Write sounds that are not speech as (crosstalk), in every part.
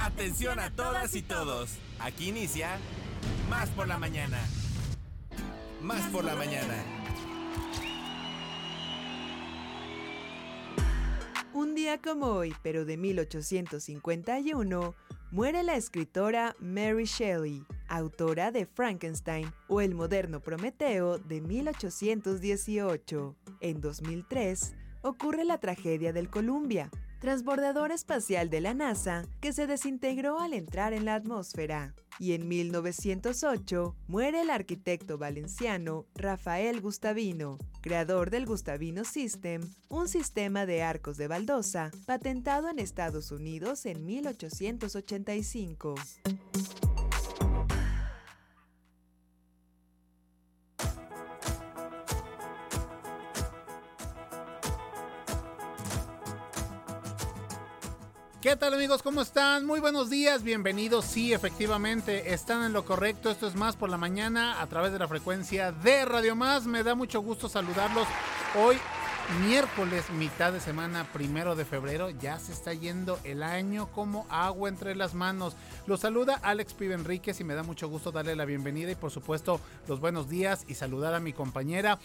Atención a todas y todos. Aquí inicia Más por la mañana. Más por la mañana. Un día como hoy, pero de 1851, muere la escritora Mary Shelley, autora de Frankenstein o El moderno Prometeo de 1818. En 2003, ocurre la tragedia del Columbia, transbordador espacial de la NASA que se desintegró al entrar en la atmósfera. Y en 1908 muere el arquitecto valenciano Rafael Gustavino, creador del Gustavino System, un sistema de arcos de baldosa patentado en Estados Unidos en 1885. ¿Qué tal amigos? ¿Cómo están? Muy buenos días, bienvenidos. Sí, efectivamente, están en lo correcto. Esto es más por la mañana a través de la frecuencia de Radio Más. Me da mucho gusto saludarlos hoy miércoles, mitad de semana, primero de febrero, ya se está yendo el año como agua entre las manos. Los saluda Alex Pibe Enríquez y me da mucho gusto darle la bienvenida y por supuesto los buenos días y saludar a mi compañera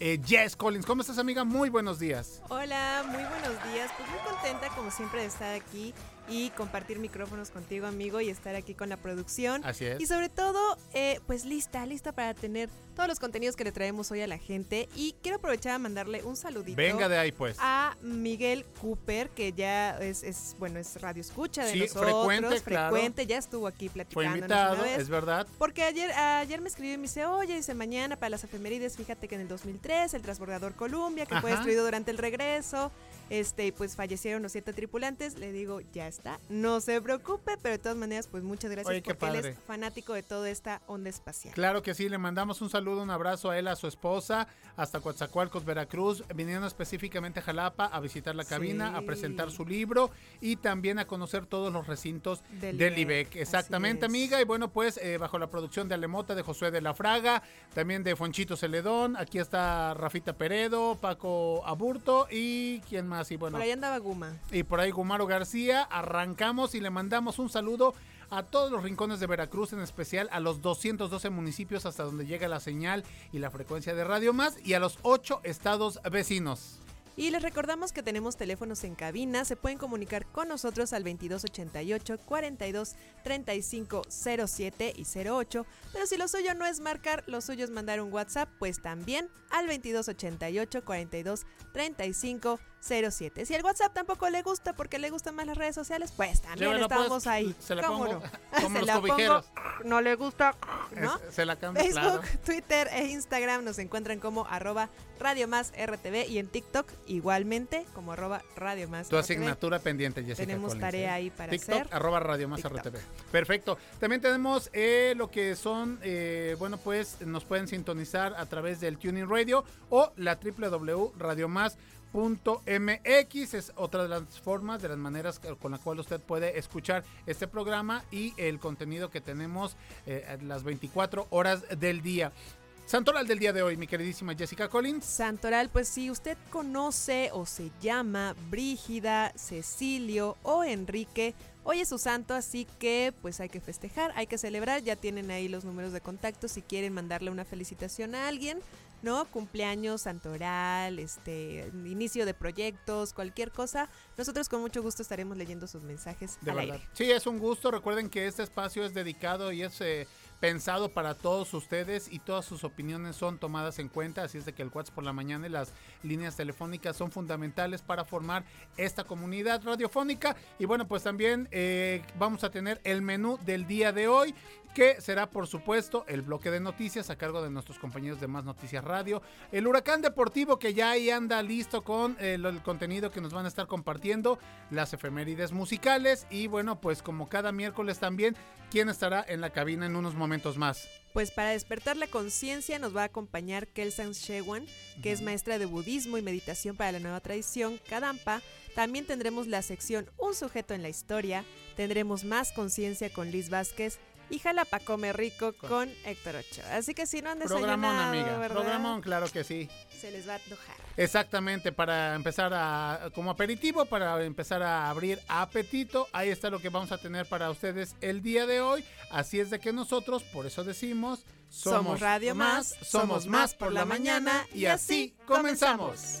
eh, Jess Collins. ¿Cómo estás amiga? Muy buenos días. Hola, muy buenos días. Pues muy contenta como siempre de estar aquí y compartir micrófonos contigo, amigo, y estar aquí con la producción. Así es. Y sobre todo, eh, pues lista, lista para tener todos los contenidos que le traemos hoy a la gente. Y quiero aprovechar a mandarle un saludito. Venga de ahí, pues. A Miguel Cooper, que ya es, es bueno, es radio escucha de sí, nosotros. frecuente, frecuente, ya estuvo aquí platicando. Fue invitado, es verdad. Porque ayer, ayer me escribió y me dice, oye, dice, mañana para las efemérides, fíjate que en el 2003 el transbordador Columbia, que fue destruido durante el regreso, este, pues fallecieron los siete tripulantes. Le digo, ya está, no se preocupe, pero de todas maneras, pues muchas gracias Oye, porque él es fanático de toda esta onda espacial. Claro que sí, le mandamos un saludo, un abrazo a él, a su esposa, hasta Coatzacoalcos, Veracruz, viniendo específicamente a Jalapa a visitar la cabina, a presentar su libro y también a conocer todos los recintos Del del, IBEC, IBEC. Exactamente, amiga. Y bueno, pues eh, bajo la producción de Alemota, de Josué de la Fraga, también de Fonchito Celedón, aquí está Rafita Peredo, Paco Aburto y quién más. Bueno, Por ahí andaba Guma. y por ahí Gumaro García. Arrancamos y le mandamos un saludo a todos los rincones de Veracruz, en especial a los 212 municipios hasta donde llega la señal y la frecuencia de Radio Más y a los 8 estados vecinos. Y les recordamos que tenemos teléfonos en cabina, se pueden comunicar con nosotros al 2288 42 35 07 y 08, pero si lo suyo no es marcar, lo suyo es mandar un WhatsApp, pues también al 2288 42 35 07. Si el WhatsApp tampoco le gusta porque le gustan más las redes sociales, pues también pues, estamos ahí. se la ¿Cómo pongo no? (laughs) como (laughs) Se los la no le gusta, ¿no? Es- se la cambio, Facebook, claro. Twitter e Instagram nos encuentran como arroba Radio Más RTV y en TikTok igualmente como arroba Radio Más Tu asignatura pendiente, Jessica Tenemos Collins, tarea ¿eh? ahí para TikTok, hacer. arroba Radio Más TikTok. RTV. Perfecto. También tenemos eh, lo que son, eh, bueno, pues nos pueden sintonizar a través del Tuning Radio o la www.radiomás.mx es otra de las formas, de las maneras con la cual usted puede escuchar este programa y el contenido que tenemos eh, las 24 horas del día. Santoral del día de hoy, mi queridísima Jessica Collins. Santoral, pues si usted conoce o se llama Brígida, Cecilio o Enrique, hoy es su santo, así que pues hay que festejar, hay que celebrar, ya tienen ahí los números de contacto si quieren mandarle una felicitación a alguien, ¿no? Cumpleaños, santoral, este, inicio de proyectos, cualquier cosa. Nosotros con mucho gusto estaremos leyendo sus mensajes De al verdad. aire. Sí, es un gusto. Recuerden que este espacio es dedicado y es eh, pensado para todos ustedes y todas sus opiniones son tomadas en cuenta. Así es de que el WhatsApp por la mañana y las líneas telefónicas son fundamentales para formar esta comunidad radiofónica. Y bueno, pues también eh, vamos a tener el menú del día de hoy que será por supuesto el bloque de noticias a cargo de nuestros compañeros de Más Noticias Radio, el huracán deportivo que ya ahí anda listo con eh, el contenido que nos van a estar compartiendo, las efemérides musicales y bueno, pues como cada miércoles también, ¿quién estará en la cabina en unos momentos más? Pues para despertar la conciencia nos va a acompañar Kelsan Shewan, que es maestra de budismo y meditación para la nueva tradición Kadampa. También tendremos la sección Un sujeto en la historia, tendremos más conciencia con Liz Vázquez, y Jalapa Come Rico con Héctor Ochoa. Así que si no han Programón, desayunado, amiga. ¿verdad? Programón, claro que sí. Se les va a antojar. Exactamente, para empezar a, como aperitivo, para empezar a abrir apetito. Ahí está lo que vamos a tener para ustedes el día de hoy. Así es de que nosotros, por eso decimos, Somos Radio Más, somos más por la mañana y así comenzamos.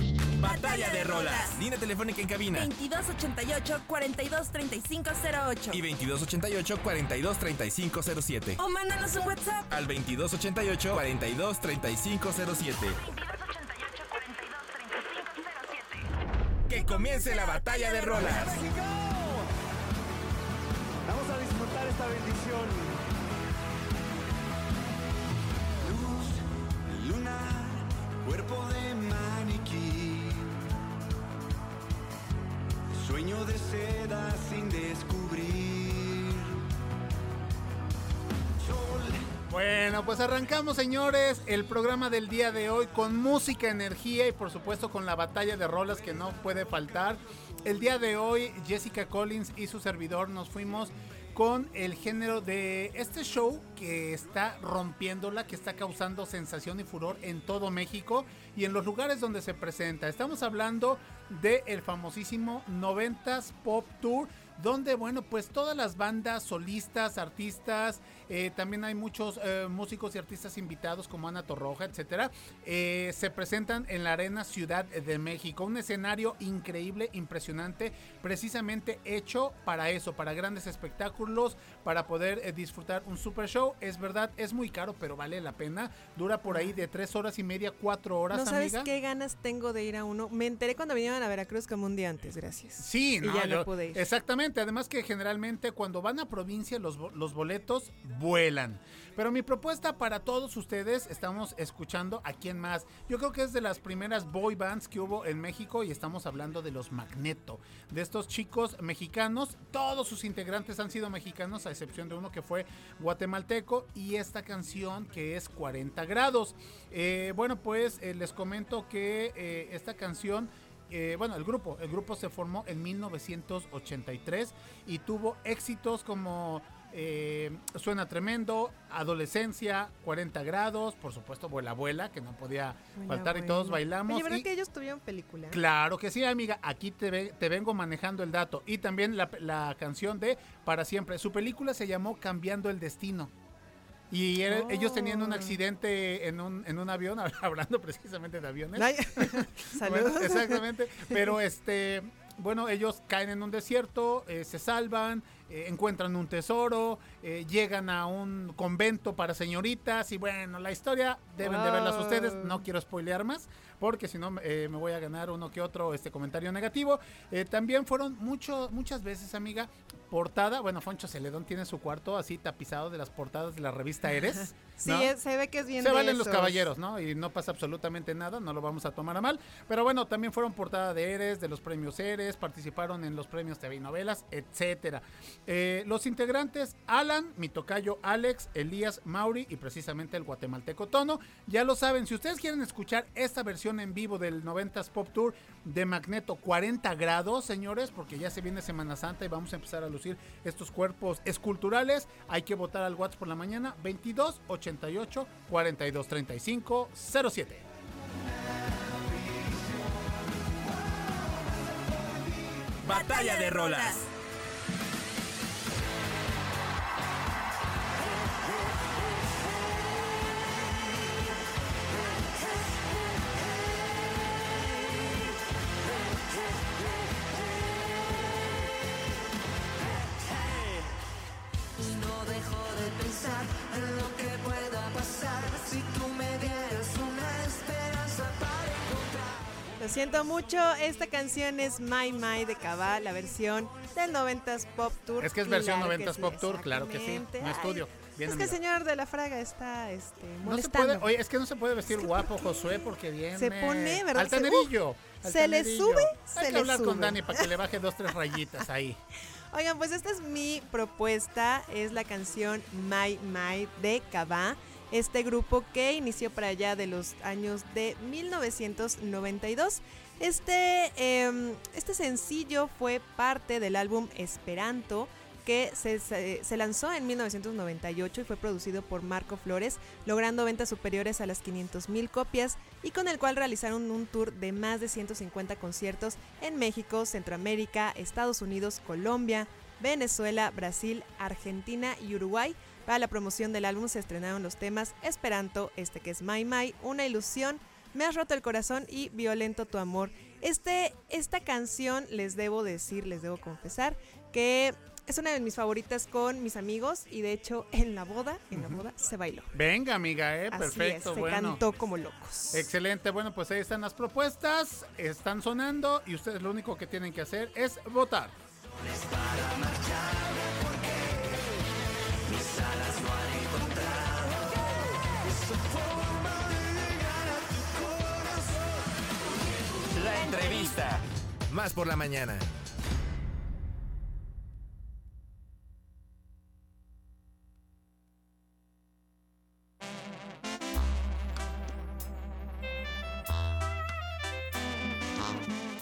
Batalla de rolas. Línea telefónica en cabina. 2288 423508 Y 2288-423507. O mándanos un WhatsApp. Al 2288-423507. Que comience la batalla de rolas. Vamos a disfrutar esta bendición. Luz, luna, cuerpo de maniquí. De seda sin descubrir. Bueno, pues arrancamos, señores, el programa del día de hoy con música, energía y por supuesto con la batalla de rolas que no puede faltar. El día de hoy, Jessica Collins y su servidor nos fuimos con el género de este show que está rompiéndola, que está causando sensación y furor en todo México y en los lugares donde se presenta. Estamos hablando del el famosísimo 90s Pop Tour donde, bueno, pues todas las bandas, solistas, artistas, eh, también hay muchos eh, músicos y artistas invitados como Ana Torroja, etcétera, eh, se presentan en la Arena Ciudad de México. Un escenario increíble, impresionante, precisamente hecho para eso, para grandes espectáculos, para poder eh, disfrutar un super show. Es verdad, es muy caro, pero vale la pena. Dura por ahí de tres horas y media, cuatro horas, No sabes amiga. qué ganas tengo de ir a uno. Me enteré cuando vinieron a Veracruz como un día antes, gracias. Sí, Y no, ya no yo- pude ir. Exactamente, además que generalmente cuando van a provincia los, los boletos vuelan. Pero mi propuesta para todos ustedes, estamos escuchando a quién más. Yo creo que es de las primeras boy bands que hubo en México y estamos hablando de los Magneto, de estos chicos mexicanos. Todos sus integrantes han sido mexicanos, a excepción de uno que fue guatemalteco y esta canción que es 40 grados. Eh, bueno, pues eh, les comento que eh, esta canción bueno, el grupo, el grupo se formó en 1983 y tuvo éxitos como eh, Suena Tremendo, Adolescencia, 40 grados, por supuesto, Vuela Abuela, que no podía Buena, faltar y todos bailamos. Oye, ¿verdad y- que ellos tuvieron película? Claro que sí, amiga. Aquí te, ve- te vengo manejando el dato. Y también la, la canción de Para Siempre. Su película se llamó Cambiando el Destino. Y ellos tenían un Oh. accidente en un, en un avión, (laughs) hablando precisamente de aviones. (laughs) (laughs) Bueno, Saludos. exactamente. Pero este, bueno, ellos caen en un desierto, eh, se salvan, eh, encuentran un tesoro, eh, llegan a un convento para señoritas y bueno, la historia deben de verlas ustedes. No quiero spoilear más porque si no me voy a ganar uno que otro este comentario negativo. También fueron mucho, muchas veces, amiga, portada. Bueno, Foncho Celedón tiene su cuarto así tapizado de las portadas de la revista Eres. (laughs) Sí, se ve que es bien Se de valen los caballeros, ¿no? Y no pasa absolutamente nada, no lo vamos a tomar a mal. Pero bueno, también fueron portada de Eres, de los premios Eres, participaron en los premios TV y novelas, etcétera. Eh, los integrantes, Alan, mi tocayo Alex, Elías Mauri y precisamente el guatemalteco Tono. Ya lo saben, si ustedes quieren escuchar esta versión en vivo del 90s Pop Tour de Magneto 40 grados, señores, porque ya se viene Semana Santa y vamos a empezar a estos cuerpos esculturales, hay que votar al WhatsApp por la mañana 22 88 42 35 07. Batalla de rolas. Pensar en lo que pueda pasar si tú me dieras una esperanza para encontrar. Lo siento mucho, esta canción es My My de Cabal, la versión del 90s Pop Tour. Es que es versión Claro 90s sí, Pop Tour, claro que sí, no estudio. Bien, Es que el señor de la fraga está este, No se molestando. puede, oye, es que no se puede vestir guapo, Josué, porque viene. Se pone, ¿verdad? Se- Altanerillo. se le altanerillo. sube, Hay se que le hablar con sube. Dani para que le (laughs) baje dos, tres rayitas ahí. Oigan, pues esta es mi propuesta, es la canción My My de Cabá, este grupo que inició para allá de los años de 1992. Este, em, este sencillo fue parte del álbum Esperanto que se, se- se lanzó en 1998 y fue producido por Marco Flores, logrando ventas superiores a las 500 mil copias y con el cual realizaron un tour de más de 150 conciertos en México, Centroamérica, Estados Unidos, Colombia, Venezuela, Brasil, Argentina y Uruguay. Para la promoción del álbum se estrenaron los temas Esperanto, este que es My My, Una ilusión, Me has roto el corazón y Violento tu amor. Este, esta canción les debo decir, les debo confesar que es una de mis favoritas con mis amigos y de hecho en la boda, en la boda se bailó. Venga, amiga, eh, Así perfecto, es, se bueno. cantó como locos. Excelente, bueno, pues ahí están las propuestas, están sonando y ustedes lo único que tienen que hacer es votar. La entrevista. Más por la mañana.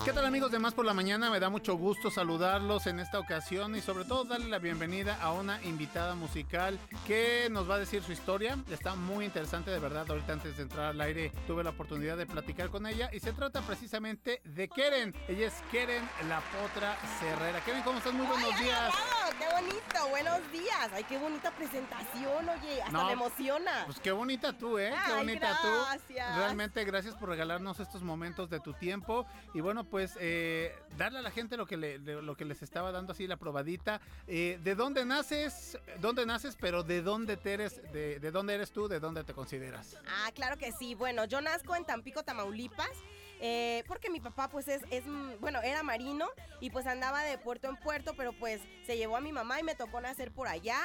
¿Qué tal amigos de Más por la Mañana? Me da mucho gusto saludarlos en esta ocasión y sobre todo darle la bienvenida a una invitada musical que nos va a decir su historia. Está muy interesante de verdad. Ahorita antes de entrar al aire tuve la oportunidad de platicar con ella y se trata precisamente de Keren. Ella es Keren La Potra Cerrera. Keren, ¿cómo estás? Muy buenos Ay, días. ¡Qué bonito! Buenos días. Ay, qué bonita presentación, oye. Hasta No, me emociona. Pues qué bonita tú, ¿eh? Qué bonita tú. gracias. Realmente gracias por regalarnos estos momentos de tu tiempo. Y bueno, pues eh, darle a la gente lo que, le- lo que les estaba dando así la probadita. Eh, ¿De dónde naces? ¿Dónde naces? Pero ¿de dónde te eres? De, de dónde eres tú? ¿De dónde te consideras? Ah, claro que sí. Bueno, yo nazco en Tampico, Tamaulipas. eh, porque mi papá pues es, es, bueno, era marino y pues andaba de puerto en puerto, pero pues se llevó a mi mamá y me tocó nacer por allá.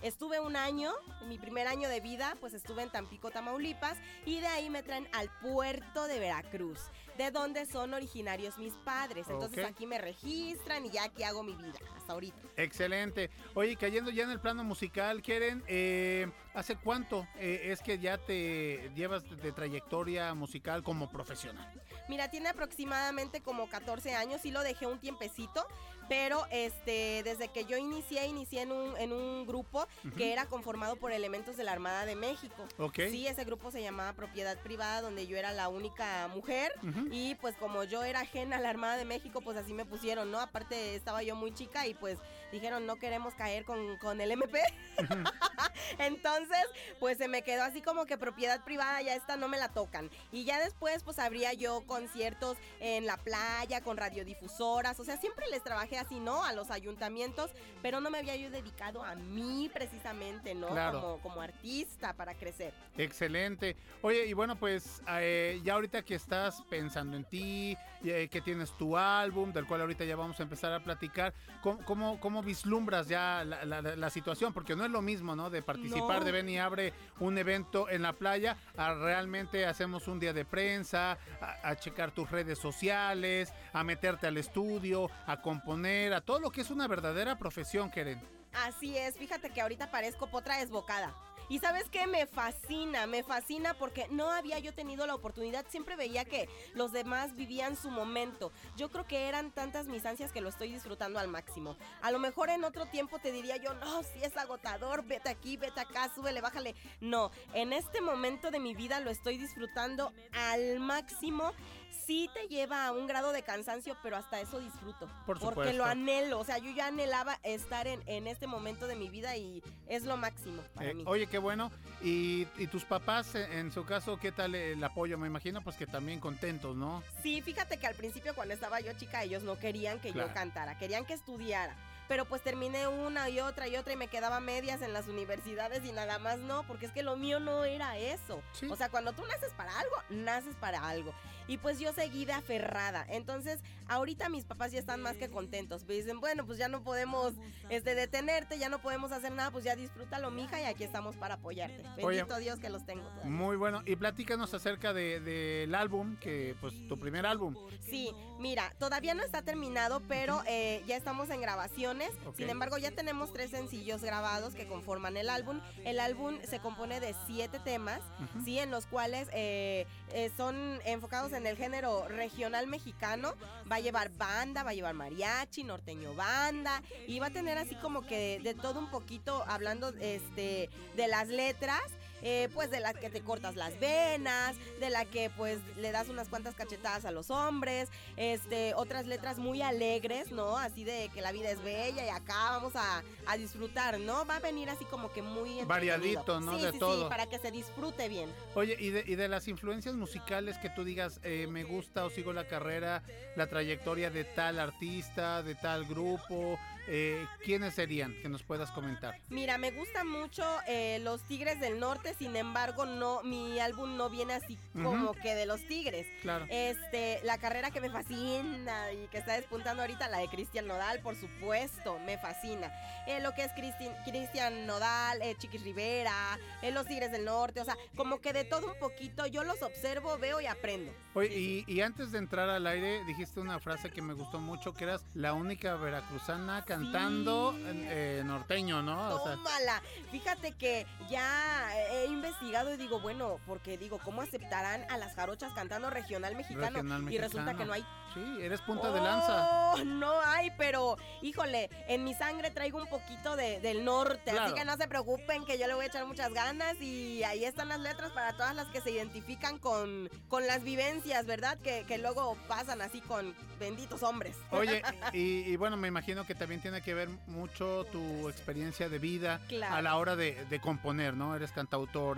Estuve un año, mi primer año de vida, pues estuve en Tampico, Tamaulipas, y de ahí me traen al puerto de Veracruz, de donde son originarios mis padres. Entonces aquí me registran y ya aquí hago mi vida, hasta ahorita. Excelente. Oye, cayendo ya en el plano musical, Keren, eh, ¿hace cuánto eh, es que ya te llevas de trayectoria musical como profesional? Mira, tiene aproximadamente como 14 años, sí lo dejé un tiempecito, pero este, desde que yo inicié, inicié en un, en un grupo que era conformado por elementos de la Armada de México. Ok. Sí, ese grupo se llamaba Propiedad Privada, donde yo era la única mujer. Ujú. Y pues como yo era ajena a la Armada de México, pues así me pusieron, ¿no? Aparte estaba yo muy chica y pues dijeron no queremos caer con, con el MP. (laughs) Entonces, pues se me quedó así como que propiedad privada, ya esta no me la tocan. Y ya después, pues habría yo conciertos en la playa, con radiodifusoras, o sea, siempre les trabajé así, ¿no? A los ayuntamientos, pero no me había yo dedicado a mí precisamente, ¿no? Claro. Como, como artista para crecer. Excelente. Oye, y bueno, pues eh, ya ahorita que estás pensando en ti, eh, que tienes tu álbum, del cual ahorita ya vamos a empezar a platicar, ¿cómo, cómo, cómo vislumbras ya la, la- la- la situación? Porque no es lo mismo, ¿no? De participar, No. de ven y abre un evento en la playa, a realmente hacemos un día de prensa, a, a checar tus redes sociales, a meterte al estudio, a componer, a todo lo que es una verdadera profesión, Keren. Así es, fíjate que ahorita parezco potra desbocada. Y sabes qué, me fascina, me fascina porque no había yo tenido la oportunidad, siempre veía que los demás vivían su momento. Yo creo que eran tantas mis ansias que lo estoy disfrutando al máximo. A lo mejor en otro tiempo te diría yo, no, si es agotador, vete aquí, vete acá, súbele, bájale. No, en este momento de mi vida lo estoy disfrutando al máximo. Sí te lleva a un grado de cansancio, pero hasta eso disfruto. Por Porque lo anhelo, o sea, yo ya anhelaba estar en, en este momento de mi vida y es lo máximo para Eh, mí. oye, qué bueno. Y, y tus papás, eh, en su caso, ¿qué tal el apoyo? Me imagino pues que también contentos, ¿no? Sí, fíjate que al principio cuando estaba yo chica ellos no querían que Claro. yo cantara, querían que estudiara. pero pues terminé una y otra y otra y me quedaba medias en las universidades y nada más no, porque es que lo mío no era eso. Sí. O sea, cuando tú naces para algo, naces para algo. Y pues yo seguí de aferrada. Entonces, ahorita mis papás ya están más que contentos. Me dicen, bueno, pues ya no podemos este, detenerte, ya no podemos hacer nada, pues ya disfrútalo, mija, y aquí estamos para apoyarte. Oye. Bendito Dios que los tengo todavía. Muy bueno. Y platícanos acerca de- del álbum, que pues tu primer álbum. Sí, mira, todavía no está terminado, pero eh, ya estamos en grabaciones. Sin embargo, ya tenemos tres sencillos grabados que conforman el álbum. El álbum se compone de siete temas, sí, en los cuales eh, eh, son enfocados en el género regional mexicano. Va a llevar banda, va a llevar mariachi, norteño banda, y va a tener así como que de todo un poquito hablando este de las letras. Eh, pues de la que te cortas las venas, de la que pues le das unas cuantas cachetadas a los hombres, este, otras letras muy alegres, ¿no? Así de que la vida es bella y acá vamos a, a disfrutar, ¿no? Va a venir así como que muy. Variadito, ¿no? Sí, De sí, todo. Sí, para que se disfrute bien. Oye, y de, y de las influencias musicales que tú digas, eh, me gusta o sigo la carrera, la trayectoria de tal artista, de tal grupo, eh, ¿quiénes serían que nos puedas comentar? Mira, me gusta mucho eh, los Tigres del Norte, sin embargo, no, mi álbum no viene así como que de los Tigres. Claro. Este, la carrera que me fascina y que está despuntando ahorita, la de Cristian Nodal, por supuesto, me fascina. Eh, lo que es Cristi- Cristian Nodal, eh, Chiquis Rivera, eh, los Tigres del Norte, o sea, como que de todo un poquito, yo los observo, veo y aprendo. Oye, y, y antes de entrar al aire, dijiste una frase que me gustó mucho, que eras la única veracruzana cantando eh, norteño, ¿no? O sea, Tómala. Fíjate que ya he investigado y digo, bueno, porque digo, ¿cómo aceptarán a las jarochas cantando regional mexicano? Regional Y resulta mexicano. que no hay. sí, eres punta de lanza. Oh, no hay, pero híjole, en mi sangre traigo un poquito de- del norte, Claro. así que no se preocupen que yo le voy a echar muchas ganas y ahí están las letras para todas las que se identifican con, con las vivencias, ¿verdad? Que, que luego pasan así con benditos hombres. Oye, (laughs) y, y bueno, me imagino que también tiene que ver mucho tu experiencia de vida Claro. a la hora de, de componer, ¿no? Eres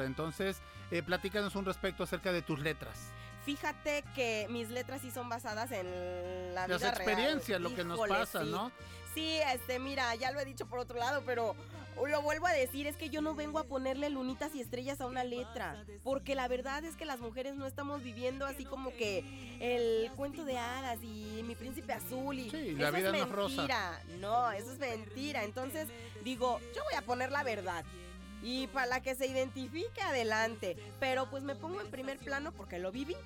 entonces eh, platícanos un respecto acerca de tus letras. Fíjate que mis letras sí son basadas en la Las vida real. experiencias, lo que nos pasa, sí. ¿no? Sí, este, mira, ya lo he dicho por otro lado, pero lo vuelvo a decir, es que yo no vengo a ponerle lunitas y estrellas a una letra, porque la verdad es que las mujeres no estamos viviendo así como que el cuento de hadas y mi príncipe azul y Sí, la eso vida no es es rosa. mentira. No, eso es mentira. Entonces, digo, yo voy a poner la verdad. Y para la que se identifique, adelante. Pero pues me pongo en primer plano porque lo viví.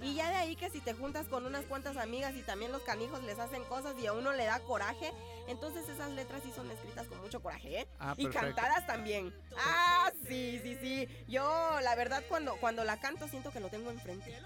Y ya de ahí que si te juntas con unas cuantas amigas y también los canijos les hacen cosas y a uno le da coraje, entonces esas letras sí son escritas con mucho coraje, ¿eh? Ah, y cantadas también. Ah, sí, sí, sí. Yo, la verdad, cuando, cuando la canto siento que lo tengo enfrente.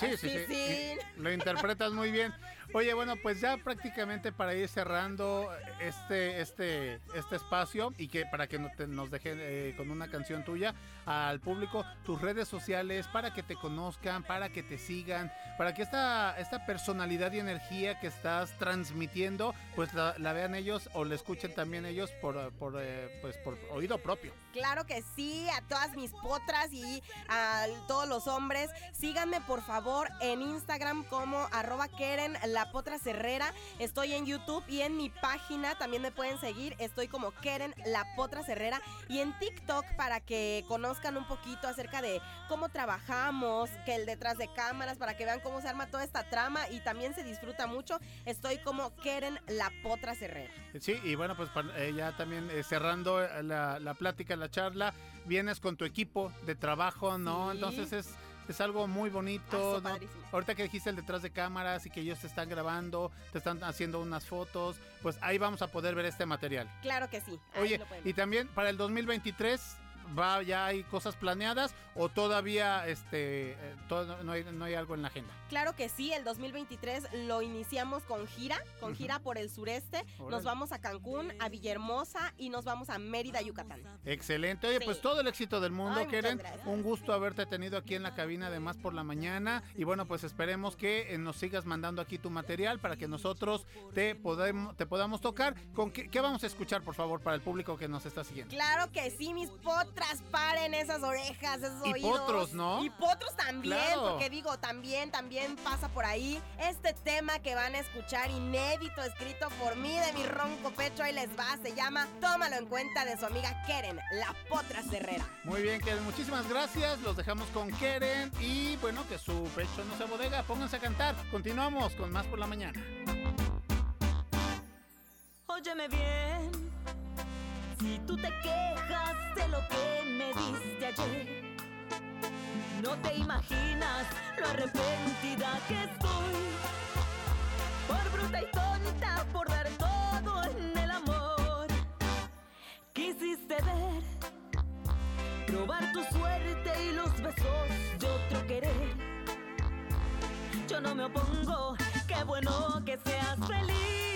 Sí, sí, Así, sí. Lo interpretas muy bien. Oye, bueno, pues ya prácticamente para ir cerrando este, este, este espacio y que para que no te- nos dejen eh, con una canción tuya al público, tus redes sociales, para que te conozcan, para que te sigan, para que esta, esta personalidad y energía que estás transmitiendo, pues la, la vean ellos o la escuchen también ellos por, por, eh, pues por oído propio. Claro que sí, a todas mis potras y a todos los hombres. Síganme por favor en Instagram como arroba Keren La Potra Herrera. Estoy en YouTube y en mi página también me pueden seguir. Estoy como Keren La Potra Herrera. Y en TikTok para que conozcan un poquito acerca de cómo trabajamos, que el detrás de cámaras, para que vean cómo se arma toda esta trama y también se disfruta mucho. Estoy como Keren La Potra Herrera. Sí, y bueno, pues eh, ya también eh, cerrando eh, la plática, la charla, vienes con tu equipo de trabajo, ¿no? Sí. Entonces es, es algo muy Ah, bonito, padrísimo. Ahorita que dijiste el detrás de cámaras y que ellos te están grabando, te están haciendo unas fotos, pues ahí vamos a poder ver este material. Claro que sí. ahí Oye, y también para el 2023 va ya hay cosas planeadas o todavía este eh, todo- no, hay, no hay algo en la agenda. Claro que sí, el 2023 lo iniciamos con gira, con gira por el sureste. Órale. Nos vamos a Cancún, a Villahermosa y nos vamos a Mérida, Yucatán. Excelente. Oye, Sí. pues todo el éxito del mundo, Ay, Keren. Un gusto haberte tenido aquí en la cabina de Más por la Mañana. Y bueno, pues esperemos que eh, nos sigas mandando aquí tu material para que nosotros te, podemos, te podamos tocar. ¿Con qué, qué vamos a escuchar, por favor, para el público que nos está siguiendo? Claro que sí, mis potras. Potras, paren esas orejas, esos Y oídos. potros, ¿no? Y potros también, Claro. porque digo, también, también pasa por ahí este tema que van a escuchar inédito, escrito por mí, de mi ronco pecho, ahí les va, se llama Tómalo en cuenta de su amiga Keren, la potra cerrera. Muy bien, Keren, muchísimas gracias. Los dejamos con Keren y bueno, que su pecho no se bodega. Pónganse a cantar. Continuamos con más por la mañana. Óyeme bien, si tú te quejas de lo que me diste ayer, no te imaginas lo arrepentida que estoy. Por bruta y tonta, por dar todo en el amor. Quisiste ver, probar tu suerte y los besos de otro querer. Yo no me opongo, qué bueno que seas feliz.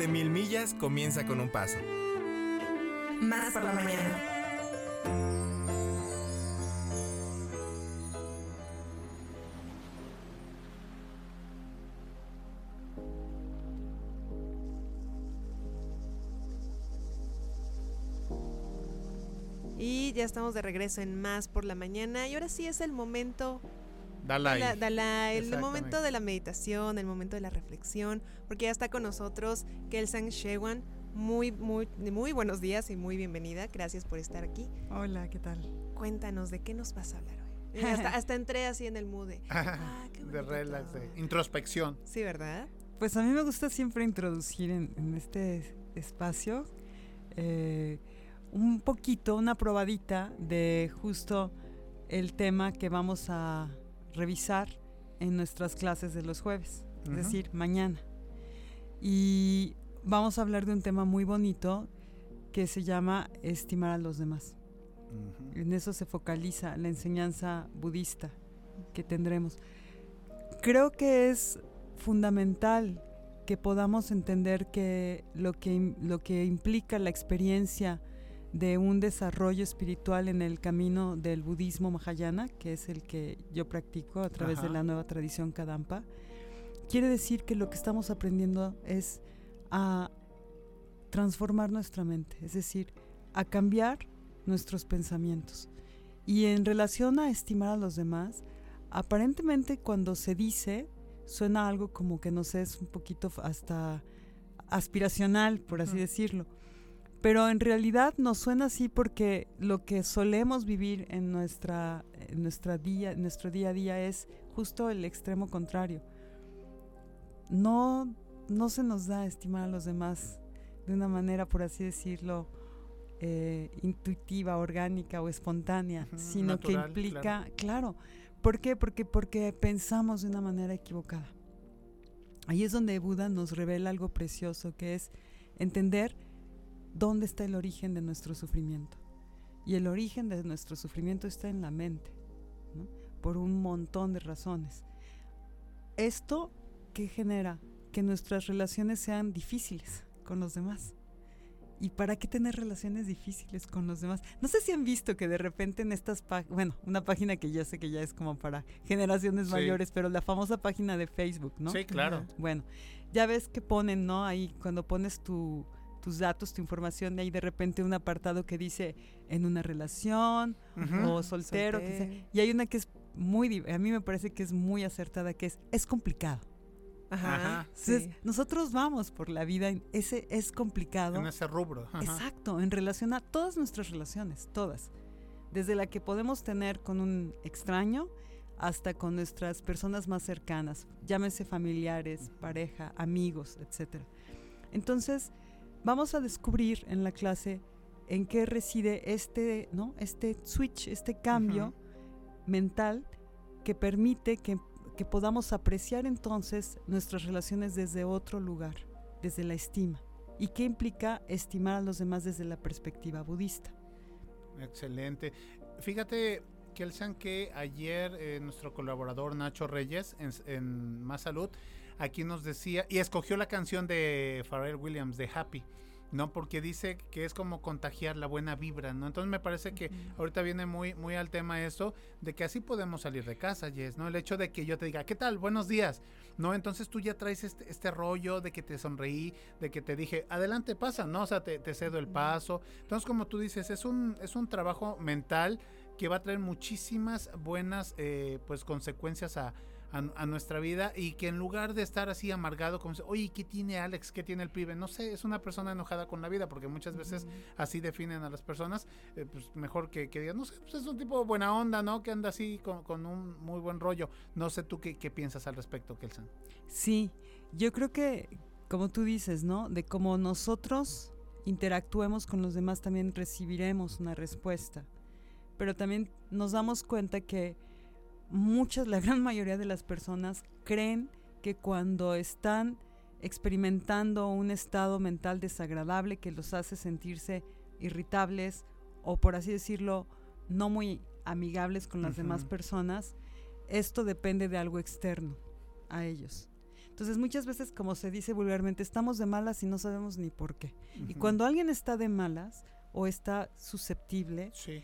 De mil millas comienza con un paso. Más por la mañana. Y ya estamos de regreso en Más por la mañana. Y ahora sí es el momento, Dala ahí. la- da la- el momento de la meditación, el momento de la reflexión, porque ya está con nosotros Kelsan Shewan. Muy, muy, muy buenos días y muy bienvenida. Gracias por estar aquí. Hola, ¿qué tal? Cuéntanos de qué nos vas a hablar hoy. Hasta, (laughs) hasta entré así en el mood de, (laughs) ah, qué de relax, de introspección. Sí, ¿verdad? Pues a mí me gusta siempre introducir en, en este espacio eh, un poquito, una probadita de justo el tema que vamos a revisar en nuestras clases de los jueves, es decir, mañana. Y vamos a hablar de un tema muy bonito que se llama estimar a los demás. En eso se focaliza la enseñanza budista que tendremos. Creo que es fundamental que podamos entender que lo que, lo que implica la experiencia de un desarrollo espiritual en el camino del budismo mahayana, que es el que yo practico a través de la nueva tradición Kadampa, quiere decir que lo que estamos aprendiendo es a transformar nuestra mente, es decir, a cambiar nuestros pensamientos. Y en relación a estimar a los demás, aparentemente cuando se dice, suena algo como que nos es un poquito hasta aspiracional, por así decirlo. Pero en realidad nos suena así porque lo que solemos vivir en nuestra, en nuestra día, en nuestro día a día es justo el extremo contrario. No, no se nos da estimar a los demás de una manera, por así decirlo, eh, intuitiva, orgánica o espontánea, sino que implica, claro. claro. ¿Por qué? Porque, porque pensamos de una manera equivocada. Ahí es donde Buda nos revela algo precioso, que es entender dónde está el origen de nuestro sufrimiento. Y el origen de nuestro sufrimiento está en la mente, ¿no? por un montón de razones. Esto que genera que nuestras relaciones sean difíciles con los demás. ¿Y para qué tener relaciones difíciles con los demás? No sé si han visto que de repente en estas páginas, bueno, una página que yo sé que ya es como para generaciones Sí. mayores, pero la famosa página de Facebook, ¿no? Sí, claro. Bueno, ya ves que ponen, ¿no? Ahí cuando pones tu, tus datos, tu información, hay de repente un apartado que dice en una relación o soltero. que sea. Soltero. y hay una que es muy, a mí me parece que es muy acertada, que es, es complicado. Ajá. Ajá. Entonces, sí. nosotros vamos por la vida, en ese es complicado. En ese rubro. ajá. Exacto, en relación a todas nuestras relaciones, todas. Desde la que podemos tener con un extraño hasta con nuestras personas más cercanas, llámese familiares, pareja, amigos, etc. Entonces, vamos a descubrir en la clase en qué reside este, ¿no? este switch, este cambio mental que permite que, que podamos apreciar entonces nuestras relaciones desde otro lugar, desde la estima. ¿Y qué implica estimar a los demás desde la perspectiva budista? Excelente. Fíjate, Kelsan, que ayer eh, nuestro colaborador Nacho Reyes en, en Más Salud aquí nos decía, y escogió la canción de Pharrell Williams, de Happy, ¿no? Porque dice que es como contagiar la buena vibra, ¿no? Entonces me parece que ahorita viene muy, muy al tema eso, de que así podemos salir de casa, Jess, ¿no? El hecho de que yo te diga, ¿qué tal? Buenos días, ¿no? Entonces tú ya traes este, este rollo de que te sonreí, de que te dije, adelante, pasa, ¿no? O sea, te, te cedo el paso. Entonces, como tú dices, es un, es un trabajo mental que va a traer muchísimas buenas, eh, pues, consecuencias a, a, a nuestra vida y que en lugar de estar así amargado como oye, ¿qué tiene Alex? ¿Qué tiene el pibe? No sé, es una persona enojada con la vida porque muchas veces así definen a las personas, eh, pues mejor que, que digan, no sé, pues es un tipo buena onda, ¿no? Que anda así con, con un muy buen rollo. No sé tú qué, qué piensas al respecto, Kelsan. Sí, yo creo que, como tú dices, ¿no? De cómo nosotros interactuemos con los demás, también recibiremos una respuesta. Pero también nos damos cuenta que muchas, la gran mayoría de las personas creen que cuando están experimentando un estado mental desagradable que los hace sentirse irritables o por así decirlo no muy amigables con las demás personas, esto depende de algo externo a ellos. Entonces muchas veces, como se dice vulgarmente, estamos de malas y no sabemos ni por qué. Y cuando alguien está de malas o está susceptible, Sí.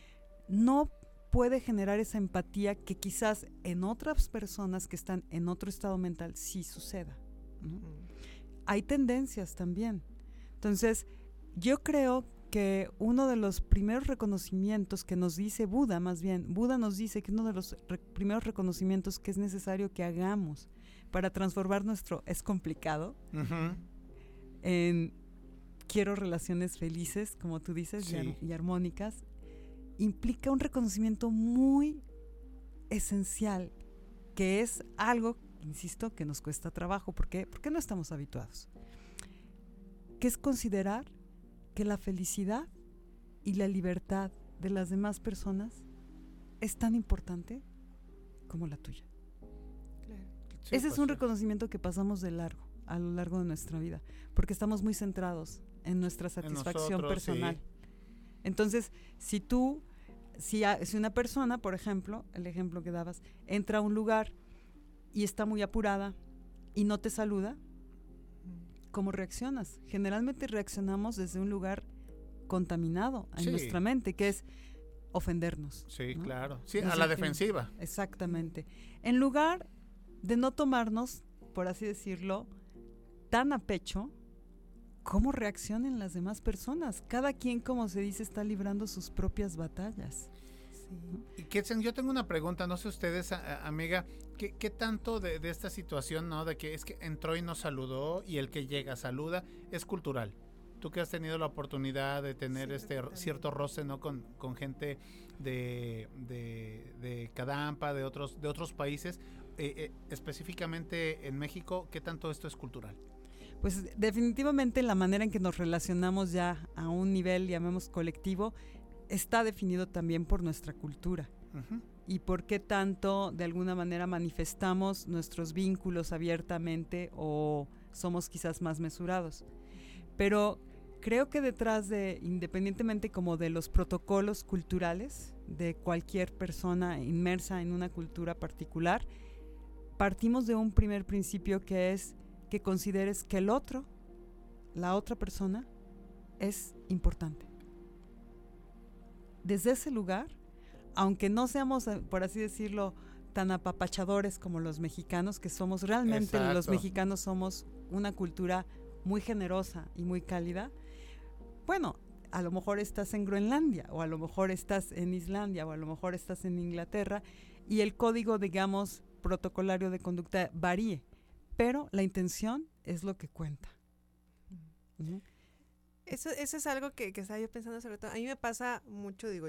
no puede generar esa empatía que quizás en otras personas que están en otro estado mental sí suceda. ¿no? Hay tendencias también. Entonces, yo creo que uno de los primeros reconocimientos que nos dice Buda, más bien, Buda nos dice que uno de los re- primeros reconocimientos que es necesario que hagamos para transformar nuestro es complicado en quiero relaciones felices, como tú dices, y, ar- Sí. y armónicas, implica un reconocimiento muy esencial, que es algo, insisto, que nos cuesta trabajo. ¿Por qué? Porque no estamos habituados. Que es considerar que la felicidad y la libertad de las demás personas es tan importante como la tuya. Sí, Ese es pues un reconocimiento que pasamos de largo, a lo largo de nuestra vida, porque estamos muy centrados en nuestra satisfacción nosotros, sí. Entonces, si tú, si, a- si una persona, por ejemplo, el ejemplo que dabas, entra a un lugar y está muy apurada y no te saluda, ¿cómo reaccionas? Generalmente reaccionamos desde un lugar contaminado en Sí. nuestra mente, que es ofendernos. Sí, ¿no? claro. Sí, a la defensiva. Exactamente. En lugar de no tomarnos, por así decirlo, tan a pecho, ¿cómo reaccionan las demás personas? Cada quien, como se dice, está librando sus propias batallas. Y Ketsen, yo tengo una pregunta, no sé ustedes, a- a- amiga, ¿qué, qué tanto de, de esta situación, no? De que es que entró y nos saludó y el que llega saluda, es cultural. Tú que has tenido la oportunidad de tener este cierto roce, ¿no? Con, con gente de, de, de Cadampa, de otros, de otros países, eh, eh, específicamente en México, qué tanto esto es cultural? Pues definitivamente la manera en que nos relacionamos ya a un nivel, llamemos colectivo, está definido también por nuestra cultura. Y por qué tanto de alguna manera manifestamos nuestros vínculos abiertamente o somos quizás más mesurados. Pero creo que detrás de, independientemente como de los protocolos culturales de cualquier persona inmersa en una cultura particular, partimos de un primer principio que es que consideres que el otro, la otra persona, es importante. Desde ese lugar, aunque no seamos, eh, por así decirlo, tan apapachadores como los mexicanos, que somos realmente los mexicanos somos una cultura muy generosa y muy cálida. Bueno, a lo mejor estás en Groenlandia o a lo mejor estás en Islandia o a lo mejor estás en Inglaterra y el código, digamos, protocolario de conducta varíe, pero la intención es lo que cuenta. Ujú. Eso, eso es algo que, que estaba yo pensando hace rato. A mí me pasa mucho, digo,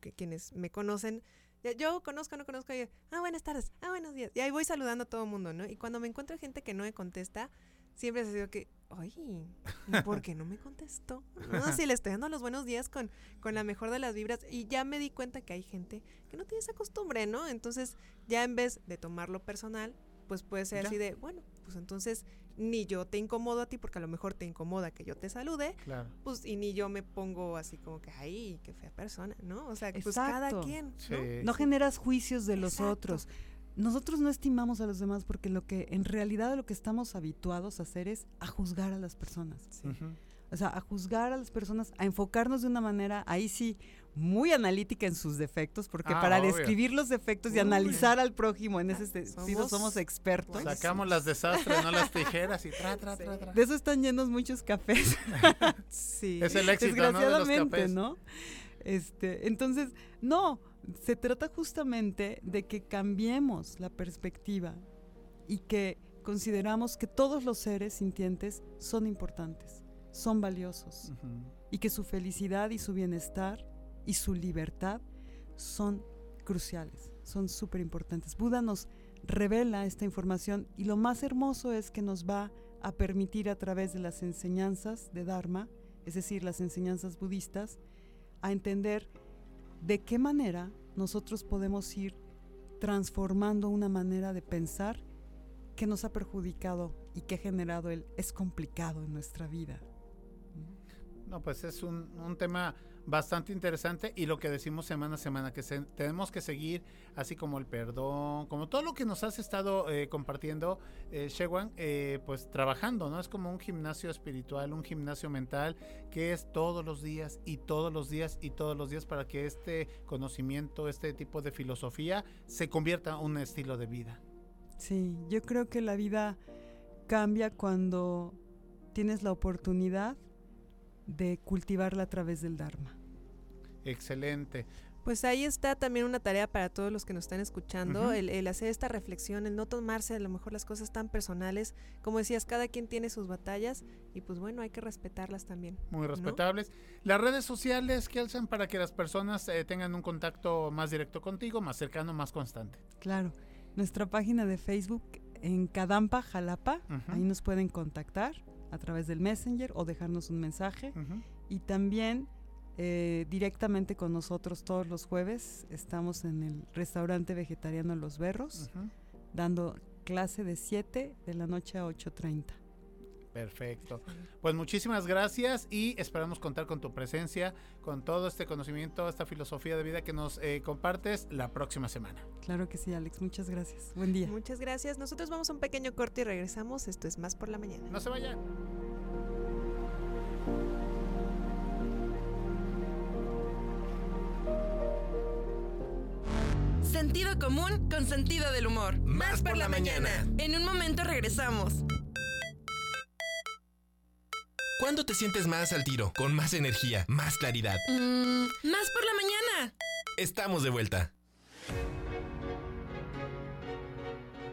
que quienes me conocen, ya- yo conozco, no conozco, y, ah, buenas tardes, ah, buenos días. Y ahí voy saludando a todo el mundo, ¿no? Y cuando me encuentro gente que no me contesta, siempre se digo que, oye, ¿y ¿por qué no me contestó? No, (laughs) si le estoy dando los buenos días con, con la mejor de las vibras. Y ya me di cuenta que hay gente que no tiene esa costumbre, ¿no? Entonces, ya en vez de tomarlo personal, pues puede ser Ya. así de, bueno, pues entonces ni yo te incomodo a ti porque a lo mejor te incomoda que yo te salude, Claro. pues y ni yo me pongo así como que, ay, qué fea persona, ¿no? O sea, pues cada Exacto. quien, ¿no? Sí. No generas juicios de los Exacto. otros. Nosotros no estimamos a los demás porque lo que en realidad lo que estamos habituados a hacer es a juzgar a las personas. Ujú. O sea, a juzgar a las personas, a enfocarnos de una manera, ahí sí, muy analítica en sus defectos, porque Ah, para obvio. describir los defectos y Uy. analizar al prójimo en ese Ah, sentido somos somos expertos. buenísimos. Sacamos las desastres, no las tijeras y tra, tra, tra, Sí. tra. De eso están llenos muchos cafés. (laughs) Sí. Es el éxito, ¿no? De los Desgraciadamente, cafés. ¿no? Este, entonces, no, se trata justamente de que cambiemos la perspectiva y que consideramos que todos los seres sintientes son importantes, son valiosos y que su felicidad y su bienestar y su libertad son cruciales, son súper importantes. Buda nos revela esta información y lo más hermoso es que nos va a permitir a través de las enseñanzas de Dharma, es decir, las enseñanzas budistas, a entender de qué manera nosotros podemos ir transformando una manera de pensar que nos ha perjudicado y que ha generado el es complicado en nuestra vida. No, pues es un, un tema bastante interesante y lo que decimos semana a semana, que se- tenemos que seguir, así como el perdón, como todo lo que nos has estado eh, compartiendo, eh, Shewan, eh, pues trabajando, ¿no? Es como un gimnasio espiritual, un gimnasio mental, que es todos los días y todos los días y todos los días para que este conocimiento, este tipo de filosofía se convierta en un estilo de vida. Sí, yo creo que la vida cambia cuando tienes la oportunidad de cultivarla a través del Dharma. Excelente. Pues ahí está también una tarea para todos los que nos están escuchando, el, el hacer esta reflexión, el no tomarse a lo mejor las cosas tan personales. Como decías, cada quien tiene sus batallas y pues bueno, hay que respetarlas también. Muy ¿no? respetables. Las redes sociales que alzan para que las personas eh, tengan un contacto más directo contigo, más cercano, más constante. Claro, nuestra página de Facebook en Cadampa, Jalapa, ahí nos pueden contactar a través del Messenger o dejarnos un mensaje. Y también eh, directamente con nosotros todos los jueves estamos en el restaurante vegetariano Los Berros, dando clase de 7 de la noche a 8.30. Perfecto. Pues muchísimas gracias y esperamos contar con tu presencia, con todo este conocimiento, esta filosofía de vida que nos eh, compartes la próxima semana. Claro que sí, Alex, muchas gracias. Buen día. Muchas gracias. Nosotros vamos a un pequeño corte y regresamos. Esto es más por la mañana. No se vayan. Sentido común con sentido del humor. Más por la mañana. En un momento regresamos. ¿Cuándo te sientes más al tiro? Con más energía, más claridad. Mm, más por la mañana. Estamos de vuelta.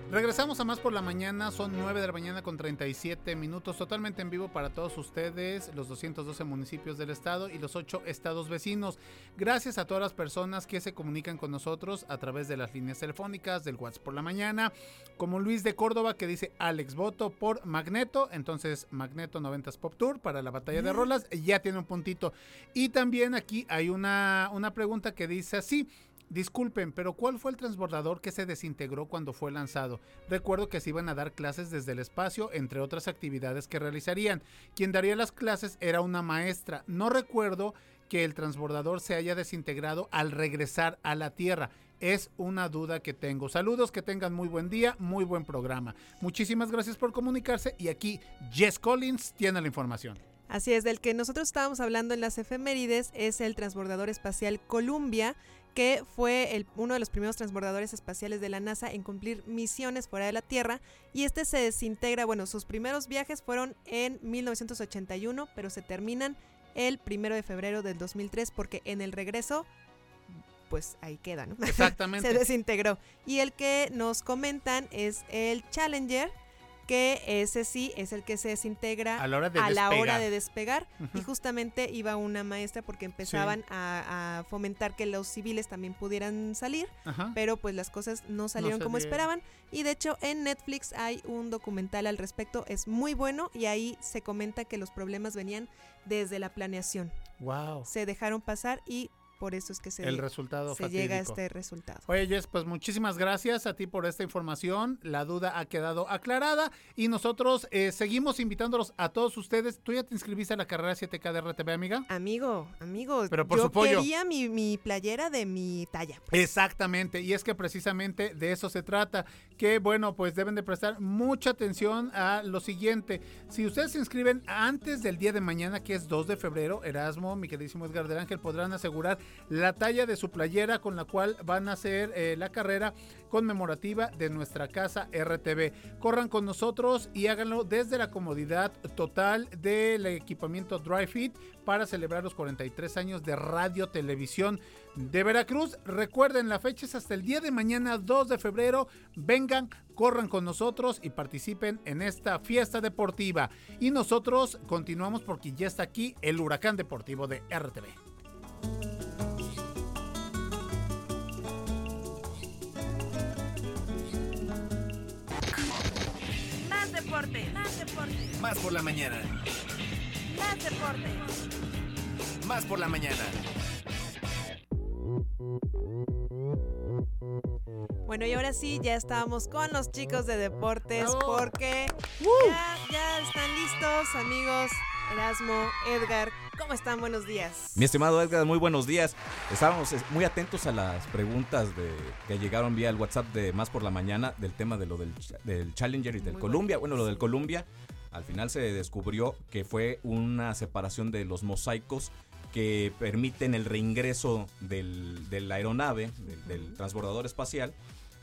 Regresamos a más por la mañana, son 9 de la mañana con 37 minutos, totalmente en vivo para todos ustedes, los 212 municipios del estado y los 8 estados vecinos. Gracias a todas las personas que se comunican con nosotros a través de las líneas telefónicas del WhatsApp por la mañana, como Luis de Córdoba que dice Alex voto por Magneto, entonces Magneto 90s Pop Tour para la batalla de rolas, ya tiene un puntito. Y también aquí hay una, una pregunta que dice así. Disculpen, pero ¿cuál fue el transbordador que se desintegró cuando fue lanzado? Recuerdo que se iban a dar clases desde el espacio, entre otras actividades que realizarían. Quien daría las clases era una maestra. No recuerdo que el transbordador se haya desintegrado al regresar a la Tierra. Es una duda que tengo. Saludos, que tengan muy buen día, muy buen programa. Muchísimas gracias por comunicarse y aquí Jess Collins tiene la información. Así es, del que nosotros estábamos hablando en las efemérides es el transbordador espacial Columbia, que fue el- uno de los primeros transbordadores espaciales de la NASA en cumplir misiones fuera de la Tierra. Y este se desintegra, bueno, sus primeros viajes fueron en 1981, pero se terminan el primero de febrero del 2003 porque en el regreso, pues ahí queda, ¿no? (laughs) Exactamente. se desintegró. Y el que nos comentan es el Challenger, que ese sí es el que se desintegra A la hora de la hora despegar. de despegar. Y justamente iba una maestra porque empezaban a, a fomentar que los civiles también pudieran salir, Ajá. pero pues las cosas no salieron como esperaban. Y de hecho en Netflix hay un documental al respecto, es muy bueno y ahí se comenta que los problemas venían desde la planeación. Wow. Se dejaron pasar y por eso es que se, El resultado se llega a este resultado. Oye, Jess, pues muchísimas gracias a ti por esta información. La duda ha quedado aclarada y nosotros eh, seguimos invitándolos a todos ustedes. ¿Tú ya te inscribiste a la carrera 7K de RTV, amiga? Amigo, amigo, Pero por yo su pollo. quería mi, mi playera de mi talla. Exactamente, y es que precisamente de eso se trata, que bueno, pues deben de prestar mucha atención a lo siguiente. Si ustedes se inscriben antes del día de mañana, que es 2 de febrero, Erasmo, mi queridísimo Edgar del Ángel, podrán asegurar la talla de su playera con la cual van a hacer eh, la carrera conmemorativa de nuestra casa RTV. Corran con nosotros y háganlo desde la comodidad total del equipamiento Dry Fit para celebrar los 43 años de radio televisión de Veracruz. Recuerden, la fecha es hasta el día de mañana, 2 de febrero. Vengan, corran con nosotros y participen en esta fiesta deportiva. Y nosotros continuamos porque ya está aquí el huracán deportivo de RTV. Deporte, más deporte, Más por la mañana. más deporte. Más por la mañana. Bueno, y ahora sí, ya estábamos con los chicos de deportes Bravo. porque ya, ya están listos, amigos. Erasmo, Edgar, ¿cómo están? Buenos días. Mi estimado Edgar, muy buenos días. Estábamos eh, muy atentos a las preguntas de, que llegaron vía el WhatsApp de Más por la Mañana del tema de lo del, ch- del Challenger y del Muy Columbia. Bueno, lo del Columbia, al final se descubrió que fue una separación de los mosaicos que permiten el reingreso del, de la aeronave, del, del transbordador espacial,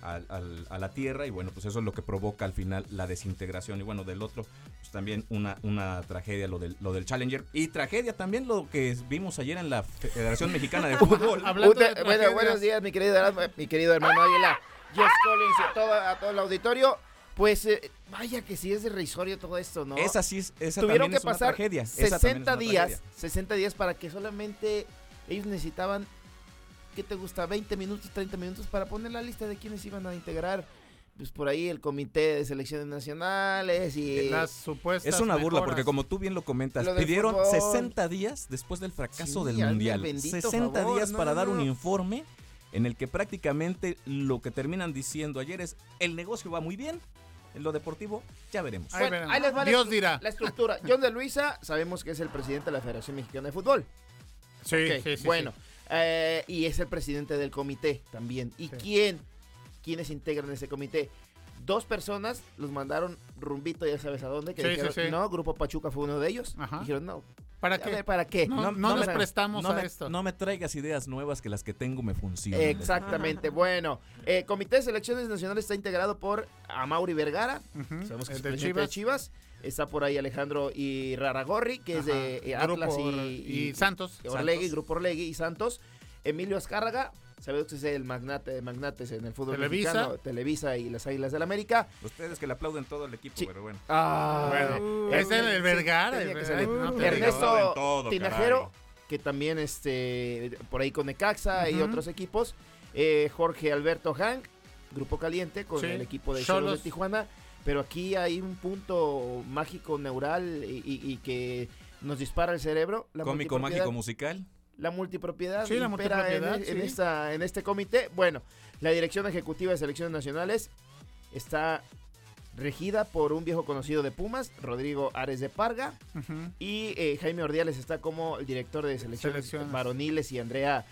a la Tierra y bueno, pues eso es lo que provoca al final la desintegración y bueno, del otro, pues también una, una tragedia lo del, lo del Challenger y tragedia también lo que vimos ayer en la Federación Mexicana de (laughs) Fútbol. Hablando de bueno, buenos días, mi querido, Erasmo, mi querido hermano Águila, Jess Collins y a todo, a todo el auditorio. Pues eh, vaya que sí es de risorio todo esto, ¿no? Esa sí es, esa Tuvieron también que es una pasar tragedia. también es 60 una días, tragedia. 60 días para que solamente ellos necesitaban, ¿qué te gusta? 20 minutos, 30 minutos para poner la lista de quienes iban a integrar. Pues por ahí el comité de selecciones nacionales y... Las supuestas Es una burla mejoras. porque como tú bien lo comentas, Lo pidieron fútbol. 60 días después del fracaso Sí, del Mundial. bendito 60 favor, días no, para no, dar un no. informe en el que prácticamente lo que terminan diciendo ayer es el negocio va muy bien, en lo deportivo ya veremos. Ahí Bueno, veremos. ahí les va Dios dirá. La estructura. John de Luisa, sabemos que es el presidente de la Federación Mexicana de Fútbol. Sí, Ok, sí, sí, bueno, sí. Eh, y es el presidente del comité también. ¿Y Sí. quién? ¿Quiénes integran ese comité? Dos personas los mandaron rumbito, ya sabes a dónde, que Sí, dijeron, sí. no, Grupo Pachuca fue uno de ellos. Ajá. Dijeron, no, ¿Para qué? ver, ¿para qué? No, No- prestamos No a me, esto. no me traigas ideas nuevas que las que tengo me funcionan. Exactamente, bueno. Eh, comité de Selecciones Nacionales está integrado por Amauri Vergara, sabemos que el es de Chivas. Está por ahí Alejandro y Raragorri, que es de eh, Atlas y, y Santos. Orlegui, Santos. Grupo Orlegui y Santos. Emilio Azcárraga, Sabido que es el magnate, magnates en el fútbol Televisa. mexicano, Televisa y las Águilas del América. Ustedes que le aplauden todo el equipo, Sí. pero bueno. Ah, Bueno, es el- el sí, Vergara, el no te Ernesto todo, Tinajero, caray. que también este por ahí con Necaxa y otros equipos. Eh, Jorge Alberto Hank, Grupo Caliente, con Sí. el equipo de Cholos de. Tijuana. Pero aquí hay un punto mágico neural y, y- y que nos dispara el cerebro. La Cómico, multipropiedad- mágico, musical. la multipropiedad Sí, la impera multipropiedad, en, esta, en este comité. Bueno, la Dirección Ejecutiva de Selecciones Nacionales está regida por un viejo conocido de Pumas, Rodrigo Ares de Parga, y eh, Jaime Ordiales está como el director de selecciones, Selecciones. varoniles y Andrea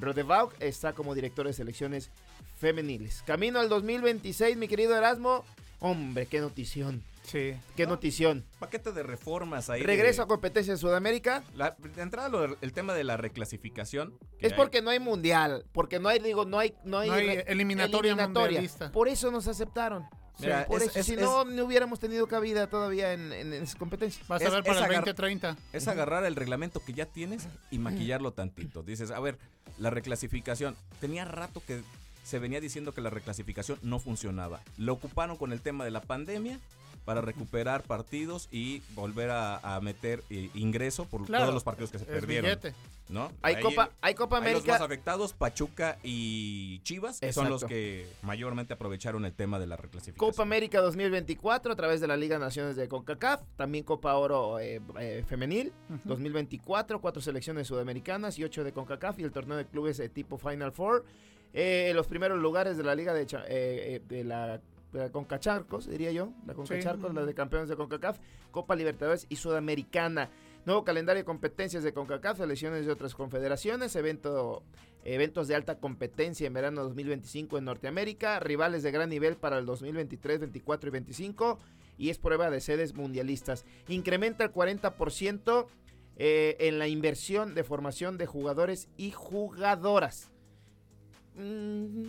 Rodevauk está como director de selecciones femeniles. Camino al 2026, mi querido Erasmo. Hombre, qué notición, Sí. qué notición. Paquete de reformas ahí. de- Regreso a competencia en Sudamérica. La, de entrada, lo- el tema de la reclasificación. Es hay- porque no hay mundial, porque no hay, digo, no hay, no hay, No hay re- eliminatoria mundialista. Por eso nos aceptaron. Mira, por es- eso, es- si es- no, no hubiéramos tenido cabida todavía en, en, en esas competencias. Vas a ver para el agar- 2030. Es agarrar el reglamento que ya tienes y maquillarlo tantito. Dices, a ver, la reclasificación. Tenía rato que se venía diciendo que la reclasificación no funcionaba. Lo ocuparon con el tema de la pandemia para recuperar partidos y volver a, a meter eh, ingreso por Claro, todos los partidos que se perdieron. billete. ¿no? Hay Ahí- Copa, hay Copa ahí los América. más afectados, Pachuca y Chivas, que son los que mayormente aprovecharon el tema de la reclasificación. Copa América 2024 a través de la Liga Naciones de CONCACAF, también Copa Oro eh, eh, Femenil Ujú. 2024, cuatro selecciones sudamericanas y ocho de CONCACAF y el torneo de clubes de tipo Final Four. Eh, los primeros lugares de la Liga de, eh, eh, de la, la Concacharcos, diría yo, la Concacharcos, Sí. la de campeones de CONCACAF, Copa Libertadores y Sudamericana. Nuevo calendario de competencias de CONCACAF, selecciones de otras confederaciones, evento, eventos de alta competencia en verano 2025 en Norteamérica, rivales de gran nivel para el 2023, 24 y 25 y es prueba de sedes mundialistas. Incrementa el 40% eh, en la inversión de formación de jugadores y jugadoras. Mm,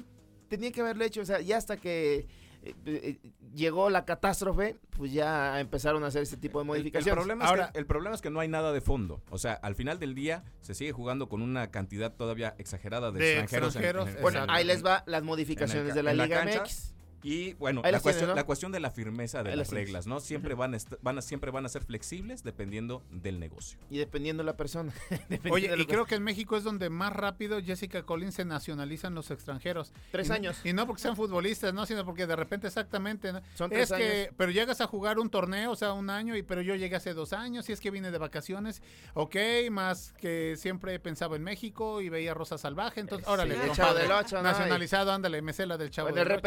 tenía que haberlo hecho, o sea, ya hasta que eh, eh, llegó la catástrofe, pues ya empezaron a hacer este tipo de modificaciones. El, problema Ahora- es que, el problema es que no hay nada de fondo. O sea, al final del día se sigue jugando con una cantidad todavía exagerada de, De extranjeros. en- extranjeros, en- en- bueno, ahí les va las modificaciones ca- de la la Liga cancha. MX. Y bueno, la cuestión, la cuestión de la firmeza de Ahí las reglas, ¿no? Siempre van, a van a, siempre van a ser flexibles dependiendo del negocio. Y dependiendo de la persona. (laughs) dependiendo Oye, de la y creo que en México es donde más rápido Jessica Collins se nacionalizan los extranjeros. Tres Y no- años. Y no porque sean futbolistas, no, sino porque de repente exactamente. ¿no? Son es tres que, años. pero llegas a jugar un torneo, o sea, un año, y pero yo llegué hace dos años, y es que vine de vacaciones, ok, más que siempre pensaba en México y veía Rosa Salvaje, entonces, órale, el compadre, Chavo del Ocho, ¿no? nacionalizado, ándale, me sé la del Chavo del el Ocho.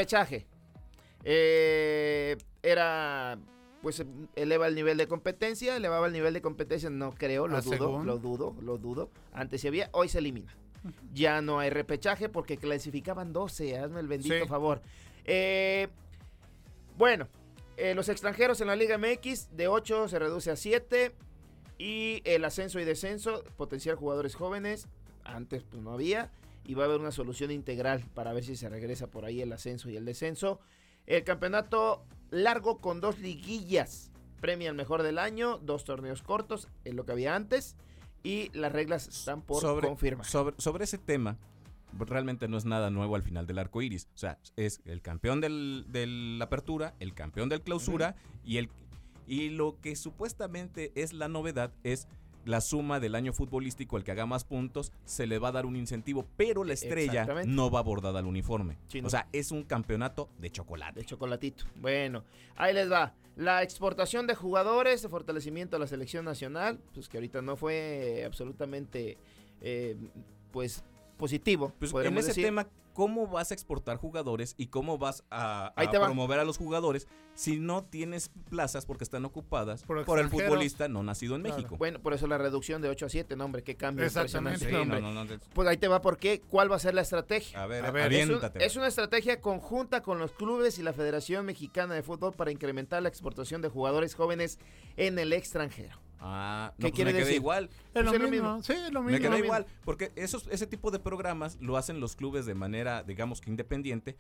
Eh, era, pues eleva el nivel de competencia, elevaba el nivel de competencia, no creo, lo Ah, dudo, según. lo dudo, lo dudo. Antes sí había, hoy se elimina. Ya no hay repechaje porque clasificaban 12, hazme el bendito Sí. favor. Eh, bueno, eh, los extranjeros en la Liga MX de 8 se reduce a 7 y el ascenso y descenso, potenciar jugadores jóvenes, antes pues no había y va a haber una solución integral para ver si se regresa por ahí el ascenso y el descenso. El campeonato largo con dos liguillas. Premia al mejor del año, dos torneos cortos, es lo que había antes. Y las reglas están por sobre, confirmar. Sobre, sobre ese tema, realmente no es nada nuevo al final del arco iris. O sea, es el campeón del, de la apertura, el campeón del clausura y el y lo que supuestamente es la novedad es la suma del año futbolístico, el que haga más puntos, se le va a dar un incentivo, pero la estrella no va bordada al uniforme. O sea, es un campeonato de chocolate. De chocolatito. Bueno, ahí les va. La exportación de jugadores, de fortalecimiento a la selección nacional, pues que ahorita no fue absolutamente, eh, pues, positivo. Pues en ese decir. tema, ¿cómo vas a exportar jugadores y cómo vas a, va. promover a los jugadores si no tienes plazas porque están ocupadas Por por, el futbolista no nacido en Claro. México? Bueno, por eso la reducción de 8 a 7, no, hombre, qué cambio Exactamente. Sí, no, no, hombre. no, no, Pues ahí te va por qué, cuál va a ser la estrategia. A ver, A ver, Es, un- es una estrategia conjunta con los clubes y la Federación Mexicana de Fútbol para incrementar la exportación de jugadores jóvenes en el extranjero. Ah, no, ¿Qué pues quiere me quedé decir? igual. Es Pues lo es lo mismo. mismo. Sí, es lo Me mismo. quedé igual, porque esos, ese tipo de programas lo hacen los clubes de manera, digamos que independiente.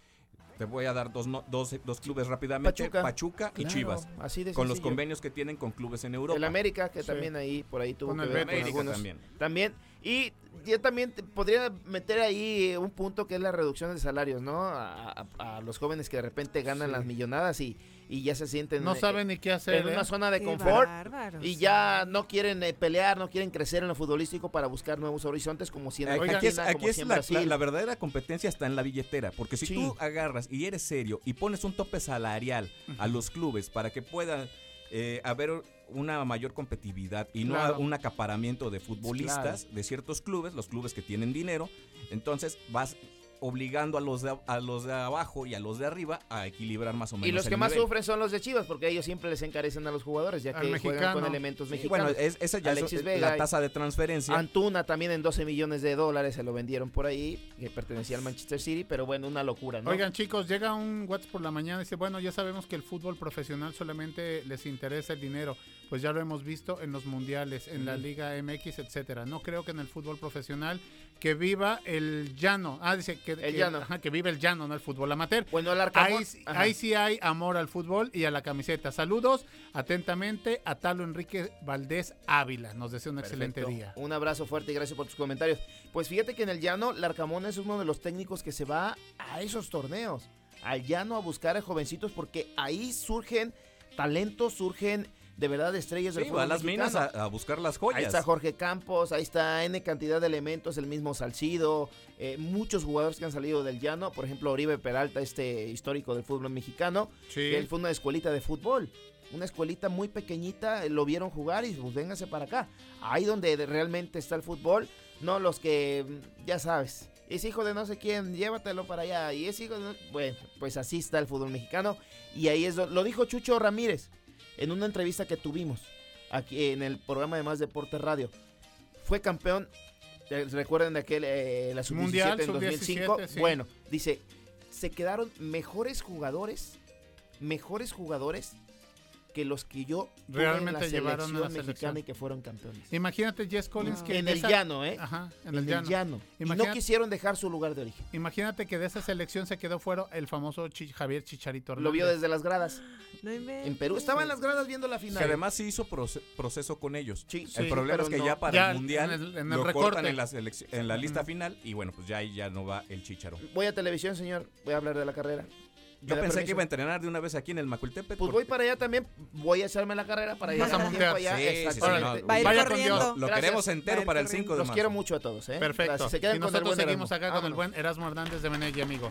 Te voy a dar dos, no- dos, dos clubes rápidamente, Pachuca. Pachuca, y Claro, Chivas, así de con los convenios que tienen con clubes en Europa. El América, que Sí. también ahí, por ahí tuvo Con que el ver con América algunos. también. También. Y yo también te- podría meter ahí un punto que es la reducción de salarios, ¿no? A, a- a los jóvenes que de repente ganan Sí. las millonadas y, y ya se sienten No eh, saben ni qué hacer. en ¿eh? una zona de Qué confort bárbaros. y ya no quieren eh, pelear, no quieren crecer en lo futbolístico para buscar nuevos horizontes como si en Aquí Argentina, es, aquí como es la, la- la verdadera competencia está en la billetera, porque si Sí. tú agarras y eres serio y pones un tope salarial a los clubes para que puedan eh, haber una mayor competitividad y no Claro. un acaparamiento de futbolistas de ciertos clubes, los clubes que tienen dinero, entonces vas obligando a los de, a los de abajo y a los de arriba a equilibrar más o menos Y los el que más sufren son los de Chivas, porque ellos siempre les encarecen a los jugadores, ya Al que juegan mexicano. con elementos Sí, mexicanos. bueno, es- esa ya es Alexis Vega la tasa de transferencia. Antuna también en 12 millones de dólares se lo vendieron por ahí, que pertenecía al Manchester City, pero bueno, una locura, ¿no? Oigan chicos, llega un WhatsApp por la mañana y dice, bueno, ya sabemos que el fútbol profesional solamente les interesa el dinero, pues ya lo hemos visto en los mundiales, en la Liga MX, etcétera. No creo que en el fútbol profesional que viva el llano. Ah, dice que, que- llano. ajá, que vive el llano, no el fútbol amateur. bueno, el Ahí, ahí sí hay amor al fútbol y a la camiseta. Saludos atentamente a Talo Enrique Valdés Ávila. Nos desea un excelente día. Un abrazo fuerte y gracias por tus comentarios. Pues fíjate que en el llano, Larcamón es uno de los técnicos que se va a esos torneos, al llano a buscar a jovencitos, porque ahí surgen talentos, surgen de verdad estrellas del Sí, fútbol va a las minas a, a buscar las joyas. Ahí está Jorge Campos, ahí está N cantidad de elementos, el mismo Salcido, eh, muchos jugadores que han salido del llano, por ejemplo Oribe Peralta, este histórico del fútbol mexicano, Sí. que él fue una escuelita de fútbol, una escuelita muy pequeñita, eh, lo vieron jugar y pues véngase para acá. Ahí donde de- realmente está el fútbol, no los que, mm, ya sabes, es hijo de no sé quién, llévatelo para allá, y es hijo de... no- Bueno, pues así está el fútbol mexicano, y ahí es, lo dijo Chucho Ramírez en una entrevista que tuvimos aquí en el programa de Más Deporte Radio. Fue campeón, eh, recuerden de aquel, eh, la sub-17 Mundial, en 2005. sub-17, sí. Bueno, dice, se quedaron mejores jugadores, mejores jugadores que los que yo Realmente en la llevaron a selección la mexicana selección. y que fueron campeones. Imagínate Jess Collins que en el esa- llano, ¿eh? Ajá, en, En el el llano. llano. Y no quisieron dejar su lugar de origen. Imagínate que de esa selección se quedó fuera el famoso Javier Chicharito Lo vio Hernández. desde las gradas. No. En Perú estaba en las gradas viendo la Que final. además sí hizo proce- proceso con ellos. Sí, el sí, problema es que no. ya para Ya el mundial en el- en el lo recorte. cortan en la, selec- en la lista final y bueno, pues ya ahí ya no va el chicharo. Voy a televisión, señor. Voy a hablar de la carrera. ¿Me Yo pensé que iba a entrenar de una vez aquí en el Macultepec. Pues voy para allá también. Voy a echarme la carrera para ir a montear. allá. Sí, no, Vaya con. Dios. Lo Gracias. queremos entero para el corriendo. 5 de Los marzo. quiero mucho a todos, ¿eh? Perfecto. Se quedan y con el nosotros buen seguimos Erasmo. acá con el buen Erasmo Hernández de Menegui, amigo.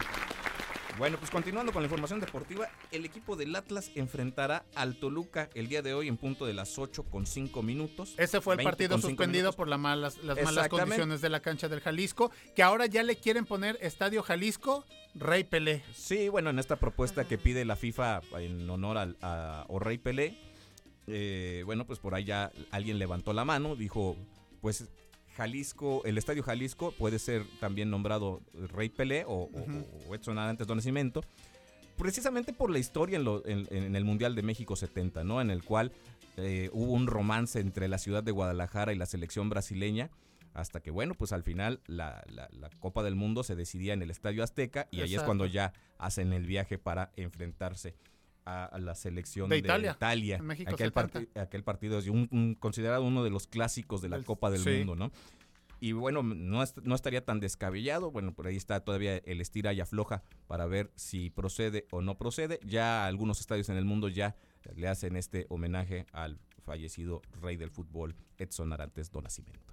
Bueno, pues continuando con la información deportiva, el equipo del Atlas enfrentará al Toluca el día de hoy en punto de las 8 con 5 minutos. Ese fue el 20 partido suspendido minutos. por la malas, las malas condiciones de la cancha del Jalisco, que ahora ya le quieren poner Estadio Jalisco Rey Pelé. Sí, bueno, en esta propuesta que pide la FIFA en honor al, a Rey Pelé, eh, bueno, pues por ahí ya alguien levantó la mano, dijo, pues Jalisco, el Estadio Jalisco puede ser también nombrado Rey Pelé o, o- Ujú. o Edson Arantes do Nascimento, precisamente por la historia en, lo- en- en el Mundial de México 70, ¿no? En el cual eh, hubo un romance entre la ciudad de Guadalajara y la selección brasileña. Hasta que, bueno, pues al final la, la- la Copa del Mundo se decidía en el Estadio Azteca y ahí es Exacto. cuando ya hacen el viaje para enfrentarse a, la selección De de, Italia. Italia. En México aquel, 70. parti- aquel partido es un- un- considerado uno de los clásicos de la Del- Copa del sí. Mundo, ¿no? Y bueno, no, est- no estaría tan descabellado. Bueno, por ahí está todavía el estira y afloja para ver si procede o no procede. Ya algunos estadios en el mundo ya le hacen este homenaje al fallecido rey del fútbol, Edson Arantes do Nascimento.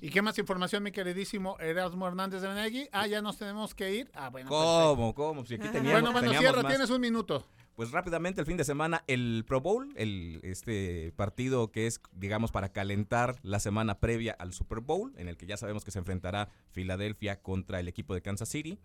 ¿Y qué más información, mi queridísimo Erasmo Hernández de Menegui? Ah, ya nos tenemos que ir. Ah, bueno. ¿Cómo? ¿Cómo? Si aquí Ajá. teníamos, Bueno, bueno, teníamos cierra, tienes un minuto. Pues rápidamente el fin de semana el Pro Bowl, el este partido que es digamos para calentar la semana previa al Super Bowl, en el que ya sabemos que se enfrentará Filadelfia contra el equipo de Kansas City.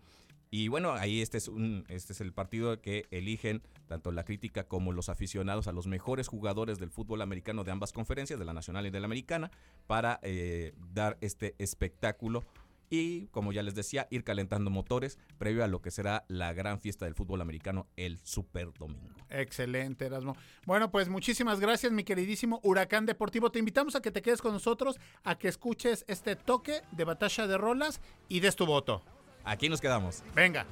Y bueno, ahí este es un este es el partido que eligen tanto la crítica como los aficionados a los mejores jugadores del fútbol americano de ambas conferencias, de la nacional y de la americana, para eh, dar este espectáculo y, como ya les decía, ir calentando motores previo a lo que será la gran fiesta del fútbol americano el Super Domingo. Excelente, Erasmo. Bueno, pues muchísimas gracias, mi queridísimo Huracán Deportivo. Te invitamos a que te quedes con nosotros, a que escuches este toque de batalla de rolas y des tu voto. Aquí nos quedamos. Venga.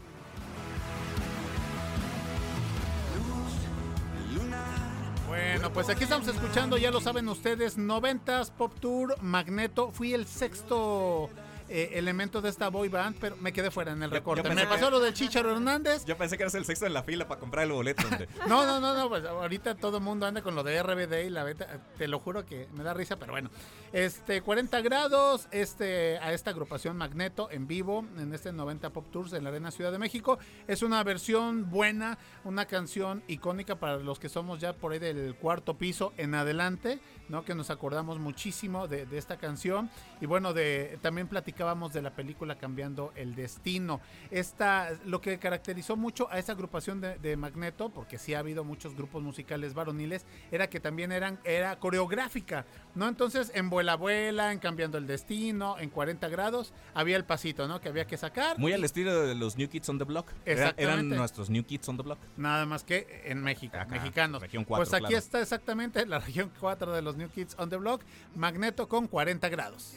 Bueno, pues aquí estamos escuchando, ya lo saben ustedes, 90s Pop Tour Magneto. Fui el sexto eh, elemento de esta boy band, pero me quedé fuera en el recorte. me pasó que- lo del Chicharo (laughs) Hernández. Yo pensé que eras el sexto en la fila para comprar el boleto. (laughs) No, no, no, no, pues ahorita todo el mundo anda con lo de RBD y la beta, te lo juro que me da risa, pero bueno. Este, 40 grados, este, a esta agrupación Magneto en vivo, en este 90 Pop Tours en la Arena Ciudad de México. Es una versión buena, una canción icónica para los que somos ya por ahí del cuarto piso en adelante, ¿no? Que nos acordamos muchísimo de, de esta canción. Y bueno, de, también platicábamos de la película Cambiando el Destino. Esta, lo que caracterizó mucho a esa agrupación de, de Magneto, porque sí ha habido muchos grupos musicales varoniles, era que también eran, era coreográfica, ¿no? Entonces, en Vuela Vuela, en Cambiando el Destino, en 40 grados, había el pasito, ¿no? Que había que sacar. Muy al estilo de los New Kids on the Block. Era- eran Exactamente. nuestros New Kids on the Block. Nada más que en México, Acá, mexicanos. región cuatro, pues aquí claro. está exactamente la (laughs) región 4 de los New Kids on the Block, Magneto con 40 grados.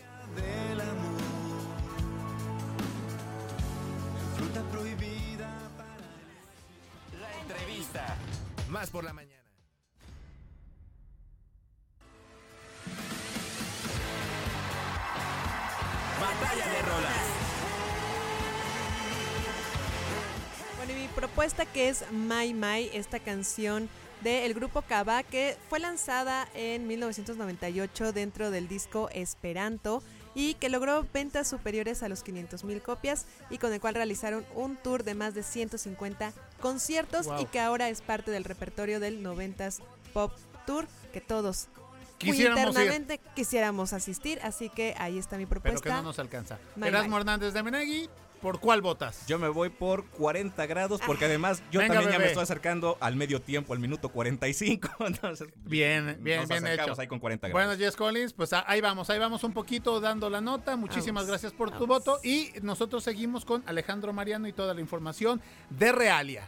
Fruta prohibida. La entrevista. Más por la mañana. Batalla de rolas. Bueno, y mi propuesta que es My My, esta canción del grupo Kaba que fue lanzada en 1998 dentro del disco Esperanto y que logró ventas superiores a los 500 mil copias y con el cual realizaron un tour de más de 150 conciertos Wow. y que ahora es parte del repertorio del 90s Pop Tour que todos muy Quisiéramos ir. internamente quisiéramos asistir, así que ahí está mi Pero propuesta. que no nos alcanza. Erasmo. Hernández de Menegui, ¿por cuál votas? Yo me voy por 40 grados porque además yo Venga, también ya me estoy acercando al medio tiempo, al minuto 45. (laughs) Entonces, Bien, bien, nos bien hecho. ahí con 40 grados. Bueno, Jess Collins, pues a- ahí vamos, ahí vamos un poquito dando la nota. Muchísimas Vamos, gracias por tu voto. Y nosotros seguimos con Alejandro Mariano y toda la información de Realia.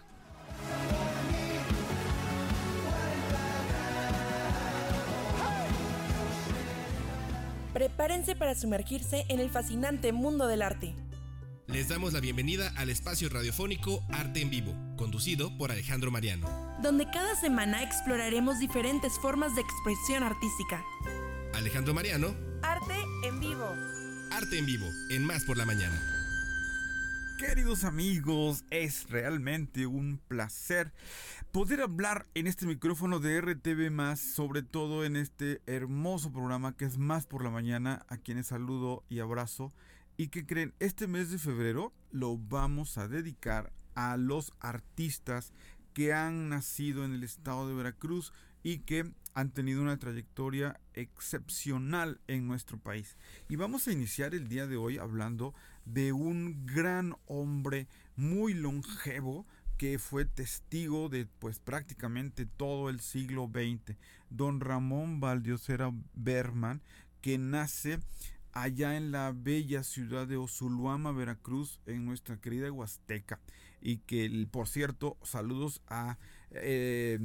Prepárense para sumergirse en el fascinante mundo del arte. Les damos la bienvenida al espacio radiofónico Arte en Vivo, conducido por Alejandro Mariano. donde cada semana exploraremos diferentes formas de expresión artística. Alejandro Mariano, Arte en vivo. Arte en Vivo, en Más por la Mañana. Queridos amigos, es realmente un placer poder hablar en este micrófono de RTV más, sobre todo en este hermoso programa que es Más por la Mañana, a quienes saludo y abrazo. Y que creen, este mes de febrero lo vamos a dedicar a los artistas que han nacido en el estado de Veracruz y que han tenido una trayectoria excepcional en nuestro país. Y vamos a iniciar el día de hoy hablando de un gran hombre muy longevo que fue testigo de pues prácticamente todo el siglo XX, don Ramón Valdiosera Berman, que nace allá en la bella ciudad de Osuluama, Veracruz, en nuestra querida Huasteca. Y que, por cierto, saludos eh,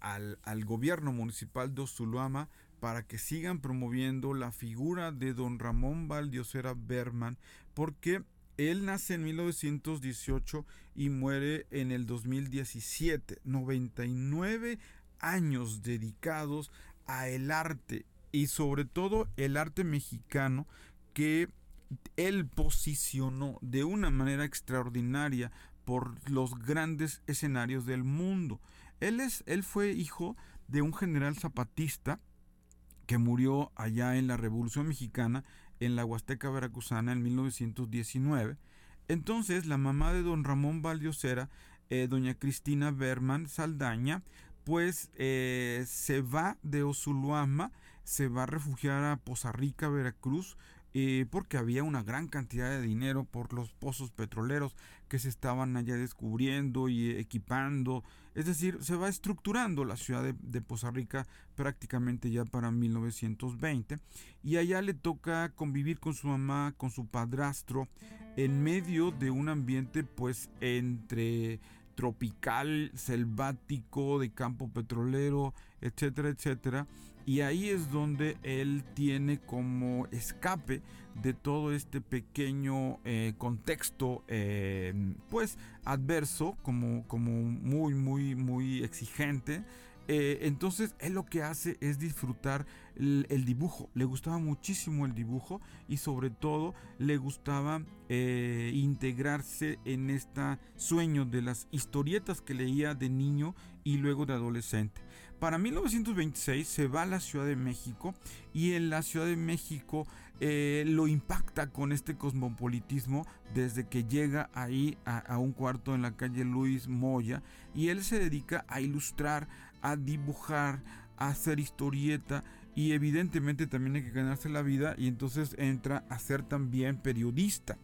al, al gobierno municipal de Osuluama para que sigan promoviendo la figura de don Ramón Valdiosera Berman, porque él nace en 1918 y muere en el 2017. 99 años dedicados a el arte y sobre todo el arte mexicano que él posicionó de una manera extraordinaria por los grandes escenarios del mundo. Él, es, él fue hijo de un general zapatista que murió allá en la Revolución Mexicana en la Huasteca Veracruzana en 1919. Entonces la mamá de don Ramón Valdiosera, eh, doña Cristina Berman Saldaña, pues eh, se va de Osuluama, se va a refugiar a Poza Rica, Veracruz, eh, porque había una gran cantidad de dinero por los pozos petroleros que se estaban allá descubriendo y equipando. Es decir, se va estructurando la ciudad de, de Poza Rica prácticamente ya para 1920 y allá le toca convivir con su mamá, con su padrastro, en medio de un ambiente pues entre tropical, selvático, de campo petrolero, etcétera, etcétera. Y ahí es donde él tiene como escape de todo este pequeño eh, contexto, eh, pues adverso, como, como muy, muy, muy exigente. Eh, entonces él lo que hace es disfrutar el, dibujo. Le gustaba muchísimo el dibujo y sobre todo le gustaba integrarse en este sueño de las historietas que leía de niño y luego de adolescente. Para 1926 se va a la Ciudad de México y en la Ciudad de México eh, lo impacta con este cosmopolitismo desde que llega ahí a, a un cuarto en la calle Luis Moya y él se dedica a ilustrar, a dibujar, a hacer historieta y evidentemente también hay que ganarse la vida y entonces entra a ser también periodista.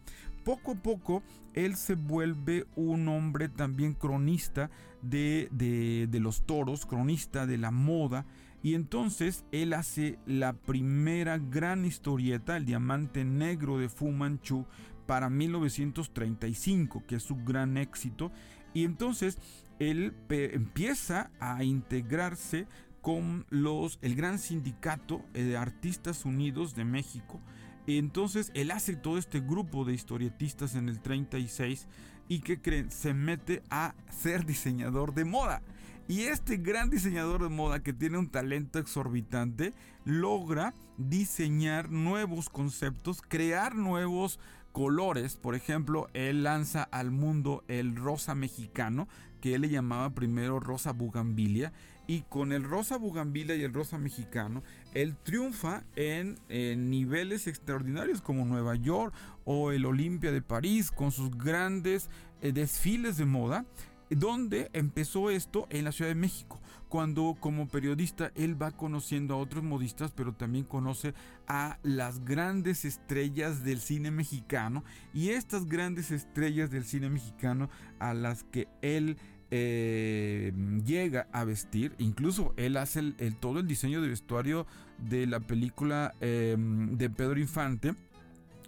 Poco a poco él se vuelve un hombre también cronista de, de, los toros, cronista de la moda y entonces él hace la primera gran historieta, el diamante negro de Fu Manchu, para 1935, que es su gran éxito. Y entonces él empieza a integrarse con los, el gran sindicato de Artistas Unidos de México. Entonces él hace todo este grupo de historietistas en el 36 y que creen, se mete a ser diseñador de moda. Y este gran diseñador de moda que tiene un talento exorbitante logra diseñar nuevos conceptos, crear nuevos colores. Por ejemplo, él lanza al mundo el rosa mexicano, que él le llamaba primero rosa bugambilia. Y con el rosa bugambilia y el rosa mexicano, él triunfa en, en niveles extraordinarios como Nueva York o el Olimpia de París, con sus grandes eh, desfiles de moda donde empezó esto en la Ciudad de México, cuando como periodista él va conociendo a otros modistas, pero también conoce a las grandes estrellas del cine mexicano y estas grandes estrellas del cine mexicano a las que él eh, llega a vestir, incluso él hace el, todo el diseño de vestuario de la película eh, de Pedro Infante,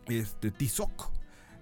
este Tizoc.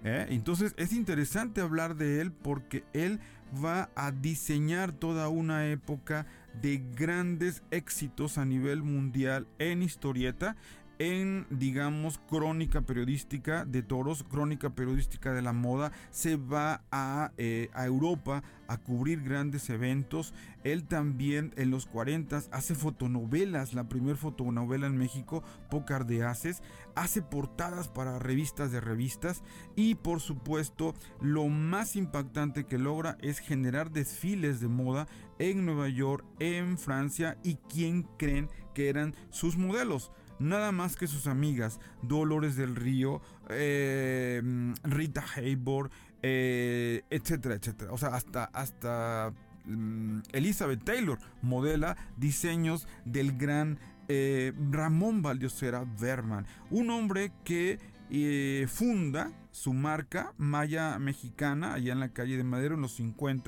¿eh? Entonces es interesante hablar de él porque él va a diseñar toda una época de grandes éxitos a nivel mundial en historieta en, digamos, crónica periodística de toros, crónica periodística de la moda, se va a, eh, a, Europa a cubrir grandes eventos. Él también en los 40 hace fotonovelas, la primera fotonovela en México, Pócar de Haces, hace portadas para revistas de revistas y por supuesto lo más impactante que logra es generar desfiles de moda en Nueva York, en Francia y quién creen que eran sus modelos nada más que sus amigas Dolores del Río, eh, Rita Hayworth, eh, etcétera, etcétera. O sea, hasta, hasta um, Elizabeth Taylor modela diseños del gran eh, Ramón Valdiosera Berman, un hombre que eh, funda su marca Maya Mexicana allá en la calle de Madero en los 50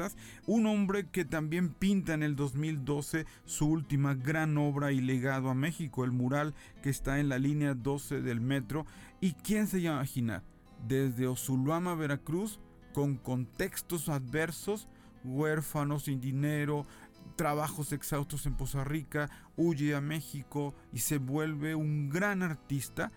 un hombre que también pinta en el 2012 su última gran obra y legado a México el mural que está en la línea 12 del metro. Y quién se imagina desde Osulama Veracruz con contextos adversos huérfanos sin dinero trabajos exhaustos en Poza Rica huye a México y se vuelve un gran artista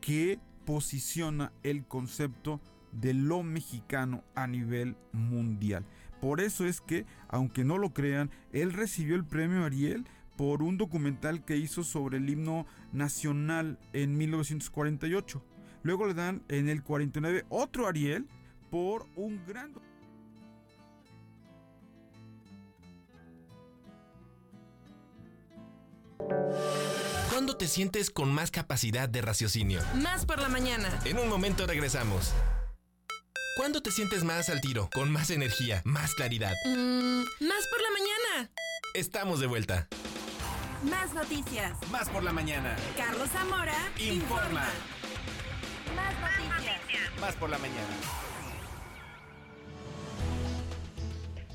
que posiciona el concepto de lo mexicano a nivel mundial. Por eso es que, aunque no lo crean, él recibió el premio Ariel por un documental que hizo sobre el himno nacional en 1948. Luego le dan en el 49 otro Ariel por un gran... ¿Cuándo te sientes con más capacidad de raciocinio? Más por la mañana. En un momento regresamos. ¿Cuándo te sientes más al tiro, con más energía, más claridad? Mm, más por la mañana. Estamos de vuelta. Más noticias. Más por la mañana. Carlos Zamora informa. Más noticias. Más por la mañana.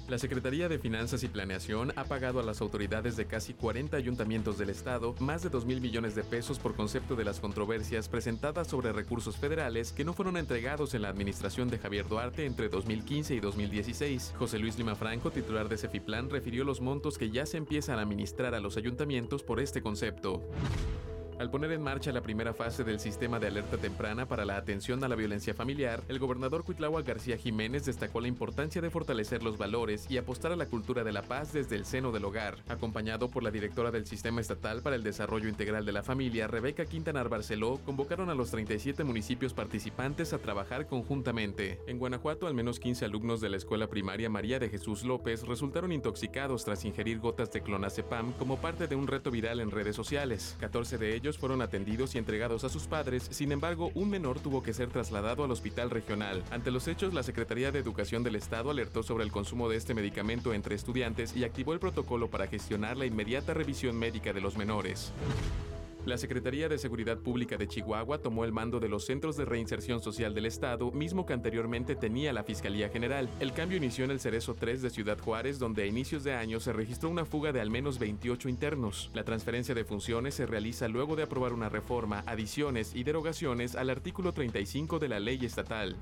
La Secretaría de Finanzas y Planeación ha pagado a las autoridades de casi 40 ayuntamientos del estado más de 2 mil millones de pesos por concepto de las controversias presentadas sobre recursos federales que no fueron entregados en la administración de Javier Duarte entre 2015 y 2016. José Luis Lima Franco, titular de Cefiplan, refirió los montos que ya se empiezan a administrar a los ayuntamientos por este concepto. Al poner en marcha la primera fase del sistema de alerta temprana para la atención a la violencia familiar, el gobernador Cuitlahua García Jiménez destacó la importancia de fortalecer los valores y apostar a la cultura de la paz desde el seno del hogar. Acompañado por la directora del Sistema Estatal para el Desarrollo Integral de la Familia, Rebeca Quintanar Barceló, convocaron a los 37 municipios participantes a trabajar conjuntamente. En Guanajuato, al menos 15 alumnos de la escuela primaria María de Jesús López resultaron intoxicados tras ingerir gotas de clonazepam como parte de un reto viral en redes sociales. 14 de ellos fueron atendidos y entregados a sus padres, sin embargo, un menor tuvo que ser trasladado al hospital regional. Ante los hechos, la Secretaría de Educación del Estado alertó sobre el consumo de este medicamento entre estudiantes y activó el protocolo para gestionar la inmediata revisión médica de los menores. La Secretaría de Seguridad Pública de Chihuahua tomó el mando de los Centros de Reinserción Social del Estado, mismo que anteriormente tenía la Fiscalía General. El cambio inició en el Cerezo 3 de Ciudad Juárez, donde a inicios de año se registró una fuga de al menos 28 internos. La transferencia de funciones se realiza luego de aprobar una reforma, adiciones y derogaciones al artículo 35 de la ley estatal.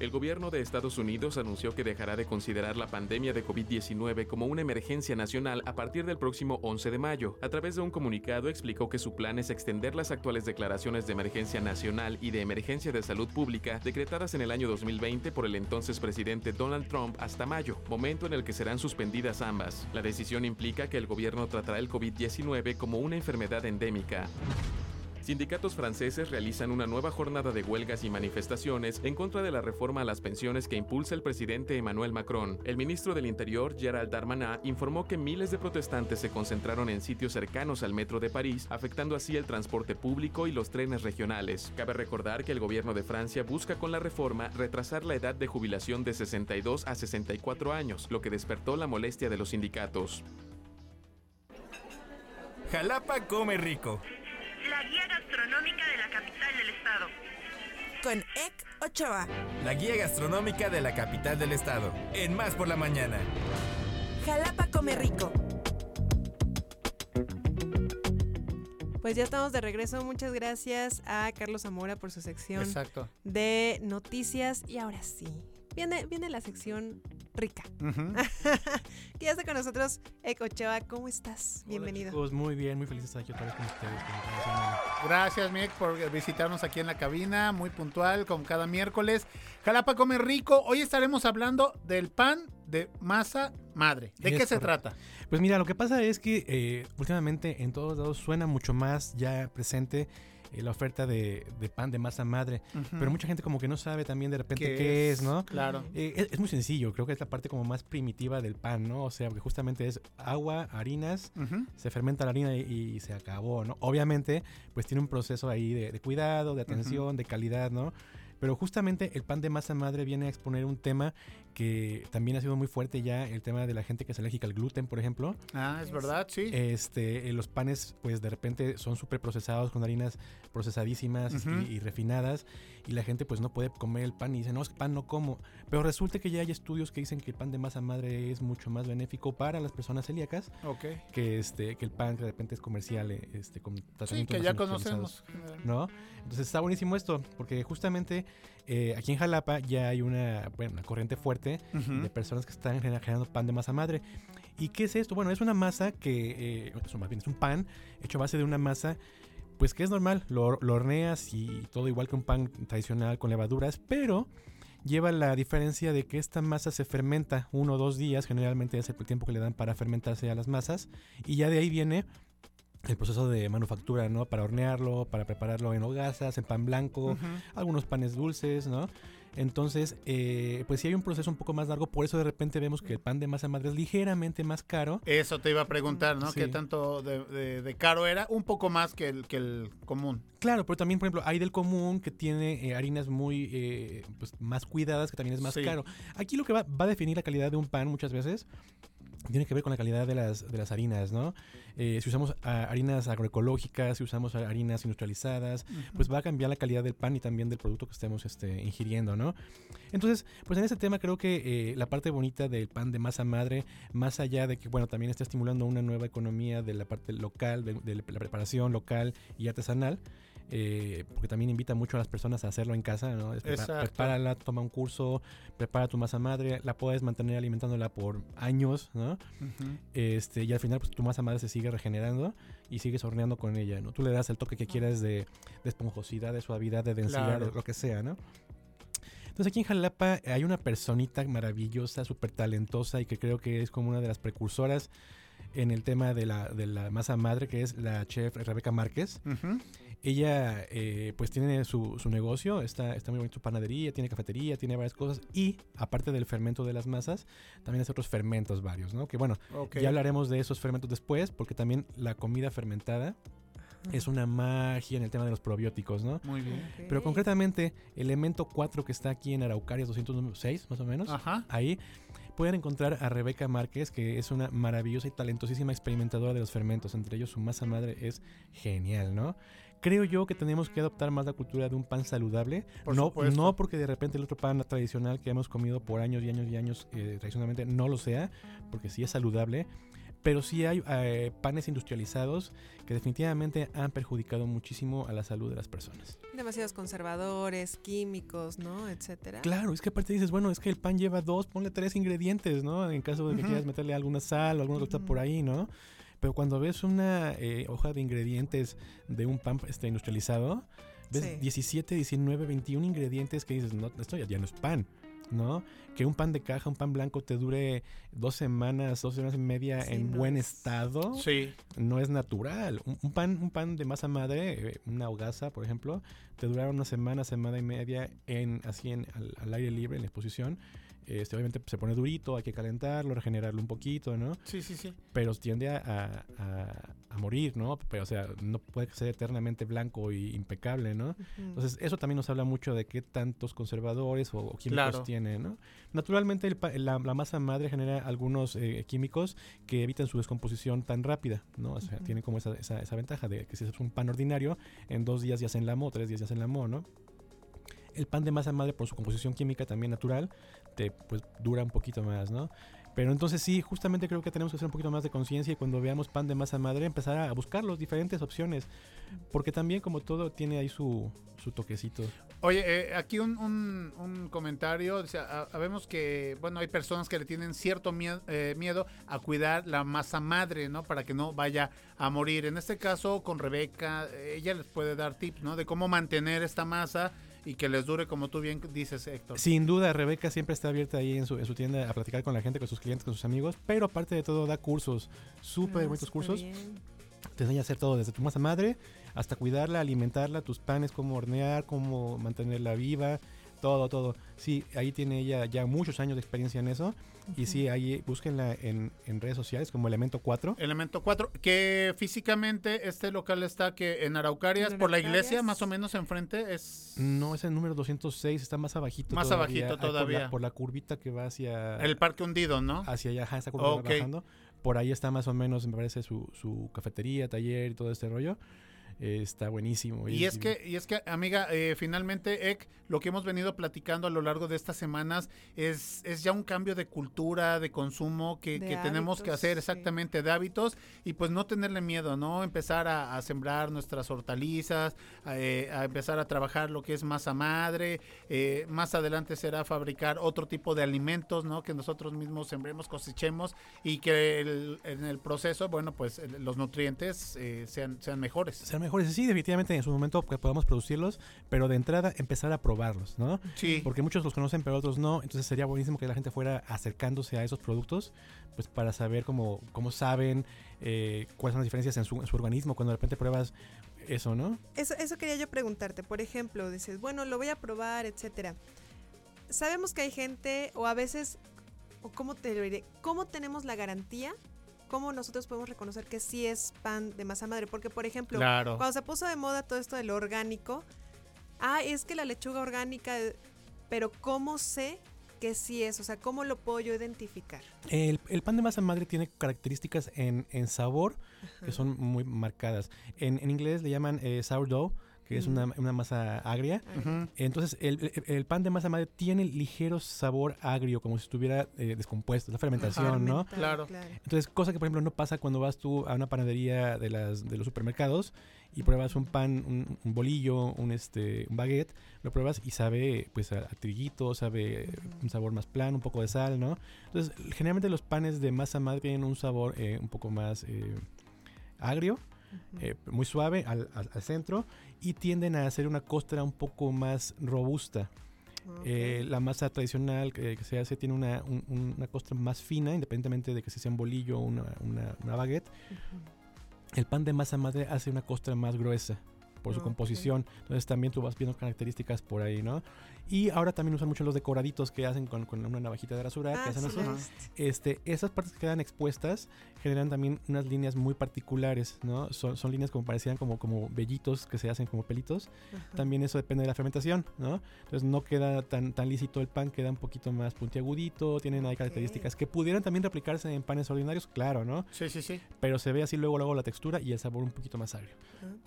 El gobierno de Estados Unidos anunció que dejará de considerar la pandemia de COVID-19 como una emergencia nacional a partir del próximo 11 de mayo. A través de un comunicado explicó que su plan es extender las actuales declaraciones de emergencia nacional y de emergencia de salud pública decretadas en el año 2020 por el entonces presidente Donald Trump hasta mayo, momento en el que serán suspendidas ambas. La decisión implica que el gobierno tratará el COVID-19 como una enfermedad endémica. Sindicatos franceses realizan una nueva jornada de huelgas y manifestaciones en contra de la reforma a las pensiones que impulsa el presidente Emmanuel Macron. El ministro del Interior, Gerald Darmanin, informó que miles de protestantes se concentraron en sitios cercanos al metro de París, afectando así el transporte público y los trenes regionales. Cabe recordar que el gobierno de Francia busca con la reforma retrasar la edad de jubilación de 62 a 64 años, lo que despertó la molestia de los sindicatos. Jalapa come rico. La guía gastronómica de la capital del estado. Con Ek Ochoa. La guía gastronómica de la capital del estado. En Más por la mañana. Jalapa come rico. Pues ya estamos de regreso. Muchas gracias a Carlos Zamora por su sección Exacto. de noticias. Y ahora sí, viene, viene la sección rica. Que ya está con nosotros Eco Ochoa. ¿Cómo estás? Bienvenido. Chicos, muy bien, muy feliz de estar aquí otra vez con ustedes. Gracias, Mick, por visitarnos aquí en la cabina, muy puntual, como cada miércoles. Jalapa come rico. Hoy estaremos hablando del pan de masa madre. ¿De Es qué se correcto. trata? Pues mira, lo que pasa es que eh, últimamente en todos lados suena mucho más ya presente eh, la oferta de, de pan de masa madre. Ujú. Pero mucha gente como que no sabe también de repente ¿Qué qué, es? es, ¿no? Claro. Eh, es, es muy sencillo, creo que es la parte como más primitiva del pan, ¿no? O sea, que justamente es agua, harinas, Ujú. se fermenta la harina y, y se acabó, ¿no? Obviamente, pues tiene un proceso ahí de, de cuidado, de atención, de calidad, ¿no? Pero justamente el pan de masa madre viene a exponer un tema que también ha sido muy fuerte ya, el tema de la gente que es alérgica al gluten, por ejemplo. Ah, es verdad, sí. Este, eh, los panes, pues de repente son súper procesados con harinas procesadísimas Ujú. y, y refinadas. Y la gente pues no puede comer el pan y dice, no, es que pan no como. Pero resulta que ya hay estudios que dicen que el pan de masa madre es mucho más benéfico para las personas celíacas Ok. que este que el pan que de repente es comercial eh, este con Sí, tratamientos que más ya conocemos. ¿no? Entonces está buenísimo esto, porque justamente eh, aquí en Jalapa ya hay una, bueno, una corriente fuerte de personas que están generando pan de masa madre. ¿Y qué es esto? Bueno, es una masa que, eh, es un- más bien es un pan hecho a base de una masa, pues que es normal, lo, lo horneas y todo igual que un pan tradicional con levaduras, pero lleva la diferencia de que esta masa se fermenta uno o dos días, generalmente es el tiempo que le dan para fermentarse a las masas, y ya de ahí viene el proceso de manufactura, ¿no? Para hornearlo, para prepararlo en hogazas, en pan blanco, algunos panes dulces, ¿no? Entonces, eh, pues sí hay un proceso un poco más largo, por eso de repente vemos que el pan de masa madre es ligeramente más caro. Eso te iba a preguntar, ¿no? Sí. ¿Qué tanto de, de- de caro era? Un poco más que el, que el común. Claro, pero también, por ejemplo, hay del común que tiene eh, harinas muy eh, pues, más cuidadas, que también es más Sí. caro. Aquí lo que va, va a definir la calidad de un pan muchas veces tiene que ver con la calidad de las, de las harinas, ¿no? Eh, si usamos ah, harinas agroecológicas, si usamos harinas industrializadas, pues va a cambiar la calidad del pan y también del producto que estemos este, ingiriendo, ¿no? Entonces, pues en ese tema creo que eh, la parte bonita del pan de masa madre, más allá de que, bueno, también está estimulando una nueva economía de la parte local, de, de la preparación local y artesanal, eh, porque también invita mucho a las personas a hacerlo en casa, ¿no? Es prepa- Exacto. prepárala, toma un curso, prepara tu masa madre, la puedes mantener alimentándola por años, ¿no? Este, y al final pues tu masa madre se sigue regenerando y sigues horneando con ella, ¿no? Tú le das el toque que quieras de, de esponjosidad, de suavidad, de densidad, Claro. de lo que sea, ¿no? Entonces aquí en Jalapa hay una personita maravillosa, súper talentosa y que creo que es como una de las precursoras en el tema de la, de la masa madre, que es la chef Rebeca Márquez. Ujú. Ella eh, pues tiene su, su negocio, está, está muy bonito su panadería, tiene cafetería, tiene varias cosas y aparte del fermento de las masas, también hace otros fermentos varios, ¿no? Que bueno, ya hablaremos de esos fermentos después porque también la comida fermentada es una magia en el tema de los probióticos, ¿no? Muy bien. Pero concretamente, elemento 4 que está aquí en Araucarias 206, más o menos, Ajá. ahí pueden encontrar a Rebeca Márquez, que es una maravillosa y talentosísima experimentadora de los fermentos. Entre ellos, su masa madre es genial, ¿no? Creo yo que tenemos que adoptar más la cultura de un pan saludable. Por no, supuesto. no porque de repente el otro pan tradicional que hemos comido por años y años y años eh, tradicionalmente no lo sea, porque sí es saludable. Pero sí hay eh, panes industrializados que definitivamente han perjudicado muchísimo a la salud de las personas. Demasiados conservadores, químicos, ¿no? Etcétera. Claro, es que aparte dices, bueno, es que el pan lleva dos, ponle tres ingredientes, ¿no? En caso de que quieras meterle alguna sal o alguna cosa por ahí, ¿no? Pero cuando ves una eh, hoja de ingredientes de un pan este, industrializado, ves Sí. 17, 19, 21 ingredientes que dices, no, esto ya, ya no es pan, ¿no? Que un pan de caja, un pan blanco te dure dos semanas, dos semanas y media Sí, en no buen es- estado, Sí. no es natural. Un, un pan, un pan de masa madre, eh, una hogaza, por ejemplo, te durará una semana, semana y media en así en, al, al aire libre, en la exposición. Este, obviamente se pone durito, hay que calentarlo, regenerarlo un poquito, ¿no? Sí, sí, sí. Pero tiende a, a- a- a morir, ¿no? Pero, o sea, no puede ser eternamente blanco y impecable, ¿no? Entonces, eso también nos habla mucho de qué tantos conservadores o, o químicos Claro. tiene, ¿no? Naturalmente, el la, la masa madre genera algunos eh, químicos que evitan su descomposición tan rápida, ¿no? O sea, tiene como esa, esa, esa ventaja de que si es un pan ordinario, en dos días ya se enlamó, tres días ya se enlamó, ¿no? El pan de masa madre, por su composición química también natural, te pues dura un poquito más, ¿no? Pero entonces sí, justamente creo que tenemos que hacer un poquito más de conciencia y cuando veamos pan de masa madre empezar a buscar las diferentes opciones. Porque también como todo tiene ahí su, su toquecito. Oye, eh, aquí un, un- comentario. O sea, que, bueno, hay personas que le tienen cierto mie- eh, miedo a cuidar la masa madre, ¿no? Para que no vaya a morir. En este caso, con Rebeca, ella les puede dar tips, ¿no? De cómo mantener esta masa y que les dure, como tú bien dices, Héctor. Sin duda, Rebeca siempre está abierta ahí en su, en su tienda a platicar con la gente, con sus clientes, con sus amigos, pero aparte de todo da cursos, súper Ah, bonitos cursos. bien. Te enseña a hacer todo, desde tu masa madre hasta cuidarla, alimentarla, tus panes, cómo hornear, cómo mantenerla viva, todo, todo. Sí, ahí tiene ella ya muchos años de experiencia en eso. Y sí, ahí búsquenla en, en redes sociales como Elemento 4. Elemento 4, que físicamente este local está que en Araucarias, En por la iglesia, más o menos enfrente, es No, es el número 206, está más abajito. Más todavía, abajito ahí por la- todavía. Por la, curvita que va hacia... el parque hundido, ¿no? Hacia allá, ajá, esa curva Ok. va bajando. Por ahí está más o menos, me parece, su, su cafetería, taller y todo este rollo. Eh, está buenísimo. Y es que, y es que, amiga, eh, finalmente, Ek, lo que hemos venido platicando a lo largo de estas semanas es, es ya un cambio de cultura, de consumo que, De que tenemos que hacer sí. exactamente de hábitos y pues no tenerle miedo, ¿no? Empezar a, a sembrar nuestras hortalizas, a, eh, a empezar a trabajar lo que es masa madre, eh, más adelante será fabricar otro tipo de alimentos, ¿no? Que nosotros mismos sembremos, cosechemos y que el- en el proceso, bueno, pues los nutrientes eh, sean, sean mejores. Sean mejores. Sí, definitivamente en su momento que podamos producirlos, pero de entrada empezar a probarlos, ¿no? Sí. Porque muchos los conocen, pero otros no. Entonces sería buenísimo que la gente fuera acercándose a esos productos, pues para saber cómo, cómo saben, eh, cuáles son las diferencias en su, en su organismo cuando de repente pruebas eso, ¿no? Eso, eso quería yo preguntarte. Por ejemplo, dices, bueno, lo voy a probar, etcétera. Sabemos que hay gente, o a veces, o cómo te lo diré, ¿cómo tenemos la garantía? ¿Cómo nosotros podemos reconocer que sí es pan de masa madre? Porque, por ejemplo, Claro. cuando se puso de moda todo esto de lo orgánico, ah, es que la lechuga orgánica, eh, pero ¿cómo sé qué sí es? O sea, ¿cómo lo puedo yo identificar? El, el pan de masa madre tiene características en, en sabor que son muy marcadas. En, en inglés le llaman eh, sourdough, que es una, una masa agria. Entonces, el, el- el pan de masa madre tiene ligero sabor agrio, como si estuviera eh, descompuesto, la fermentación, ¿no? Claro. Entonces, cosa que por ejemplo no pasa cuando vas tú a una panadería de las de los supermercados y pruebas un pan, un, un bolillo, un este un baguette, lo pruebas y sabe pues a, a triguito, sabe un sabor más plano, un poco de sal, ¿no? Entonces, generalmente los panes de masa madre tienen un sabor eh, un poco más eh, agrio, eh, muy suave al, al- al centro y tienden a hacer una costra un poco más robusta. Eh, la masa tradicional que, que se hace tiene una, un- un- una costra más fina, independientemente de que sea un bolillo o una, una- una baguette. El pan de masa madre hace una costra más gruesa por su Ok. composición. Entonces también tú vas viendo características por ahí, ¿no? Y ahora también usan mucho los decoraditos que hacen con, con una navajita de rasurar, que Ah, hacen sí, eso. lo he visto. Este, esas partes que quedan expuestas generan también unas líneas muy particulares, ¿no? Son, son líneas como parecían como, como vellitos que se hacen como pelitos. Ajá. También eso depende de la fermentación, ¿no? Entonces no queda tan, tan lícito el pan, queda un poquito más puntiagudito, tienen ahí características que pudieran también replicarse en panes ordinarios, claro, ¿no? Sí, sí, sí. Pero se ve así luego, luego la textura y el sabor un poquito más agrio.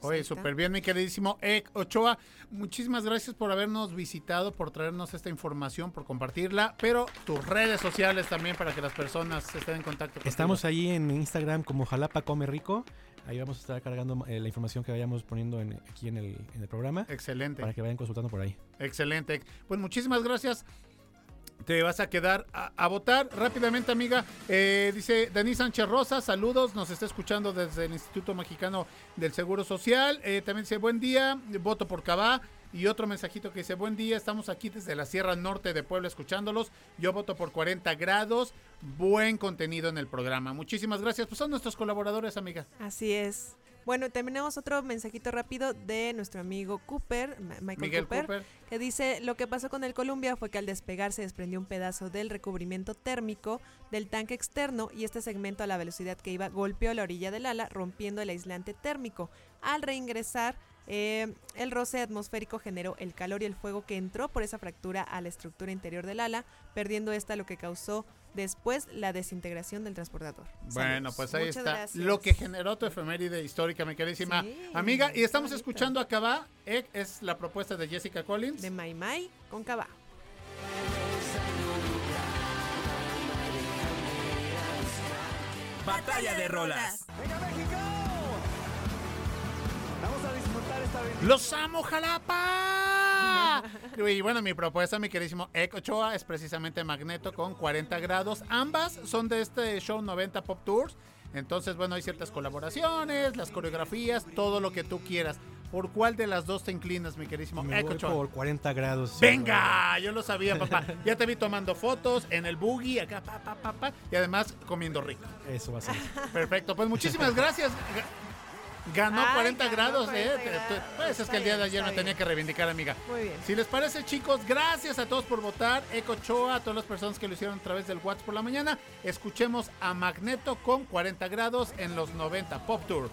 Oye, súper bien, mi queridísimo Ek Ochoa. Muchísimas gracias por habernos visitado, por traernos esta información, por compartirla, pero tus redes sociales también para que las personas estén en contacto contigo. Estamos ahí en Instagram como Jalapa Come Rico. Ahí vamos a estar cargando eh, la información que vayamos poniendo en- aquí en el, en el programa. Excelente. Para que vayan consultando por ahí. Excelente. Pues muchísimas gracias. Te vas a quedar a, votar rápidamente, amiga. Eh, dice Denis Sánchez Rosa, saludos. Nos está escuchando desde el Instituto Mexicano del Seguro Social. Eh, también dice buen día, voto por Cabá. Y otro mensajito que dice buen día, estamos aquí desde la Sierra Norte de Puebla escuchándolos. Yo voto por 40 grados. Buen contenido en el programa. Muchísimas gracias. Pues son nuestros colaboradores, amiga. Así es. Bueno, terminamos otro mensajito rápido de nuestro amigo Cooper, Michael Miguel Cooper, Cooper. que dice, lo que pasó con el Columbia fue que al despegar se desprendió un pedazo del recubrimiento térmico del tanque externo y este segmento a la velocidad que iba golpeó la orilla del ala, rompiendo el aislante térmico. Al reingresar, eh, el roce atmosférico generó el calor y el fuego que entró por esa fractura a la estructura interior del ala, perdiendo esta lo que causó después la desintegración del transportador. Bueno, Saludos. pues ahí Muchas está gracias. lo que generó tu efeméride histórica, mi queridísima Sí, amiga. Y estamos bonito. escuchando a Cabá. Es la propuesta de Jessica Collins. De Mai Mai con Cabá. Batalla de rolas. ¡Venga, México! Vamos a. ¡Los amo, Jalapa! Y bueno, mi propuesta, mi queridísimo Ek Ochoa, es precisamente Magneto con 40 grados. Ambas son de este show 90 Pop Tours. Entonces, bueno, hay ciertas colaboraciones, las coreografías, todo lo que tú quieras. ¿Por cuál de las dos te inclinas, mi queridísimo Me voy por 40 grados. ¡Venga! Yo lo sabía, papá. Ya te vi tomando fotos en el buggy, acá, pa, pa, pa, pa, y además comiendo rico. Eso va a ser. Perfecto, pues muchísimas gracias. Ga- Ganó Ay, 40 ganó grados, 40 ¿eh? Grados. Pues es que el día de ayer me tenía que reivindicar, amiga. Muy bien. Si les parece, chicos, gracias a todos por votar. Eco Choa, a todas las personas que lo hicieron a través del WhatsApp por la mañana. Escuchemos a Magneto con 40 grados en los 90 Pop Tour.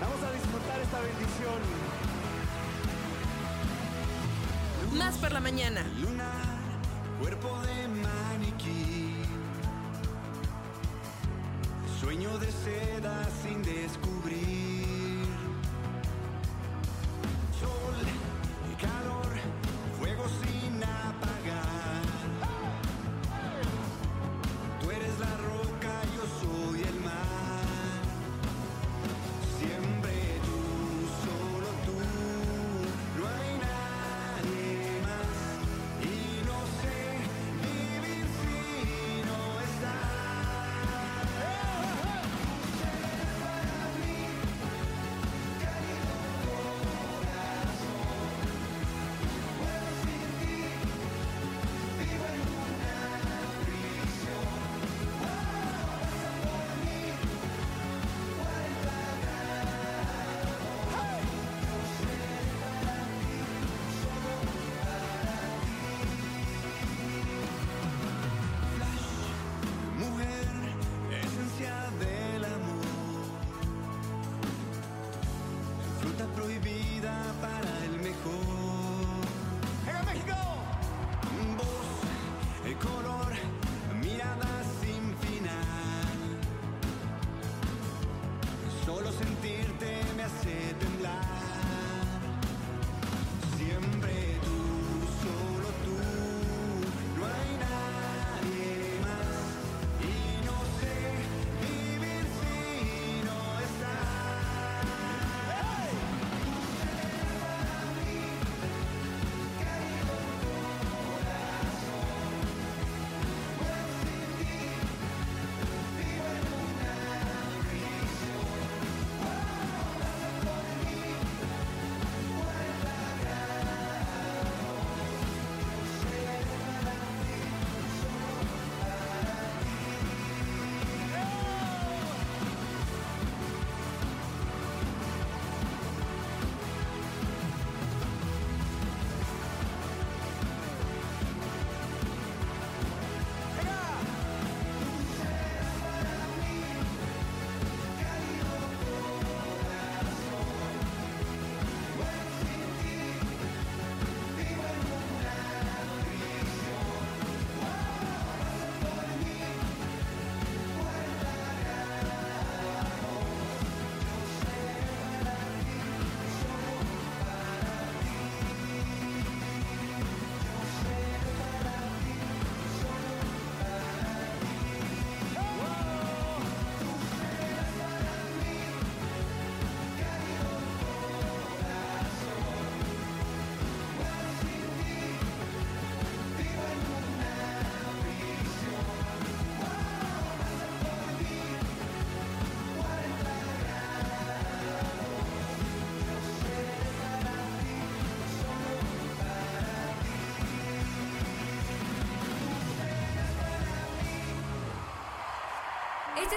Vamos a disfrutar esta bendición. Más por la mañana. Luna, cuerpo de Sueño de seda sin descubrir.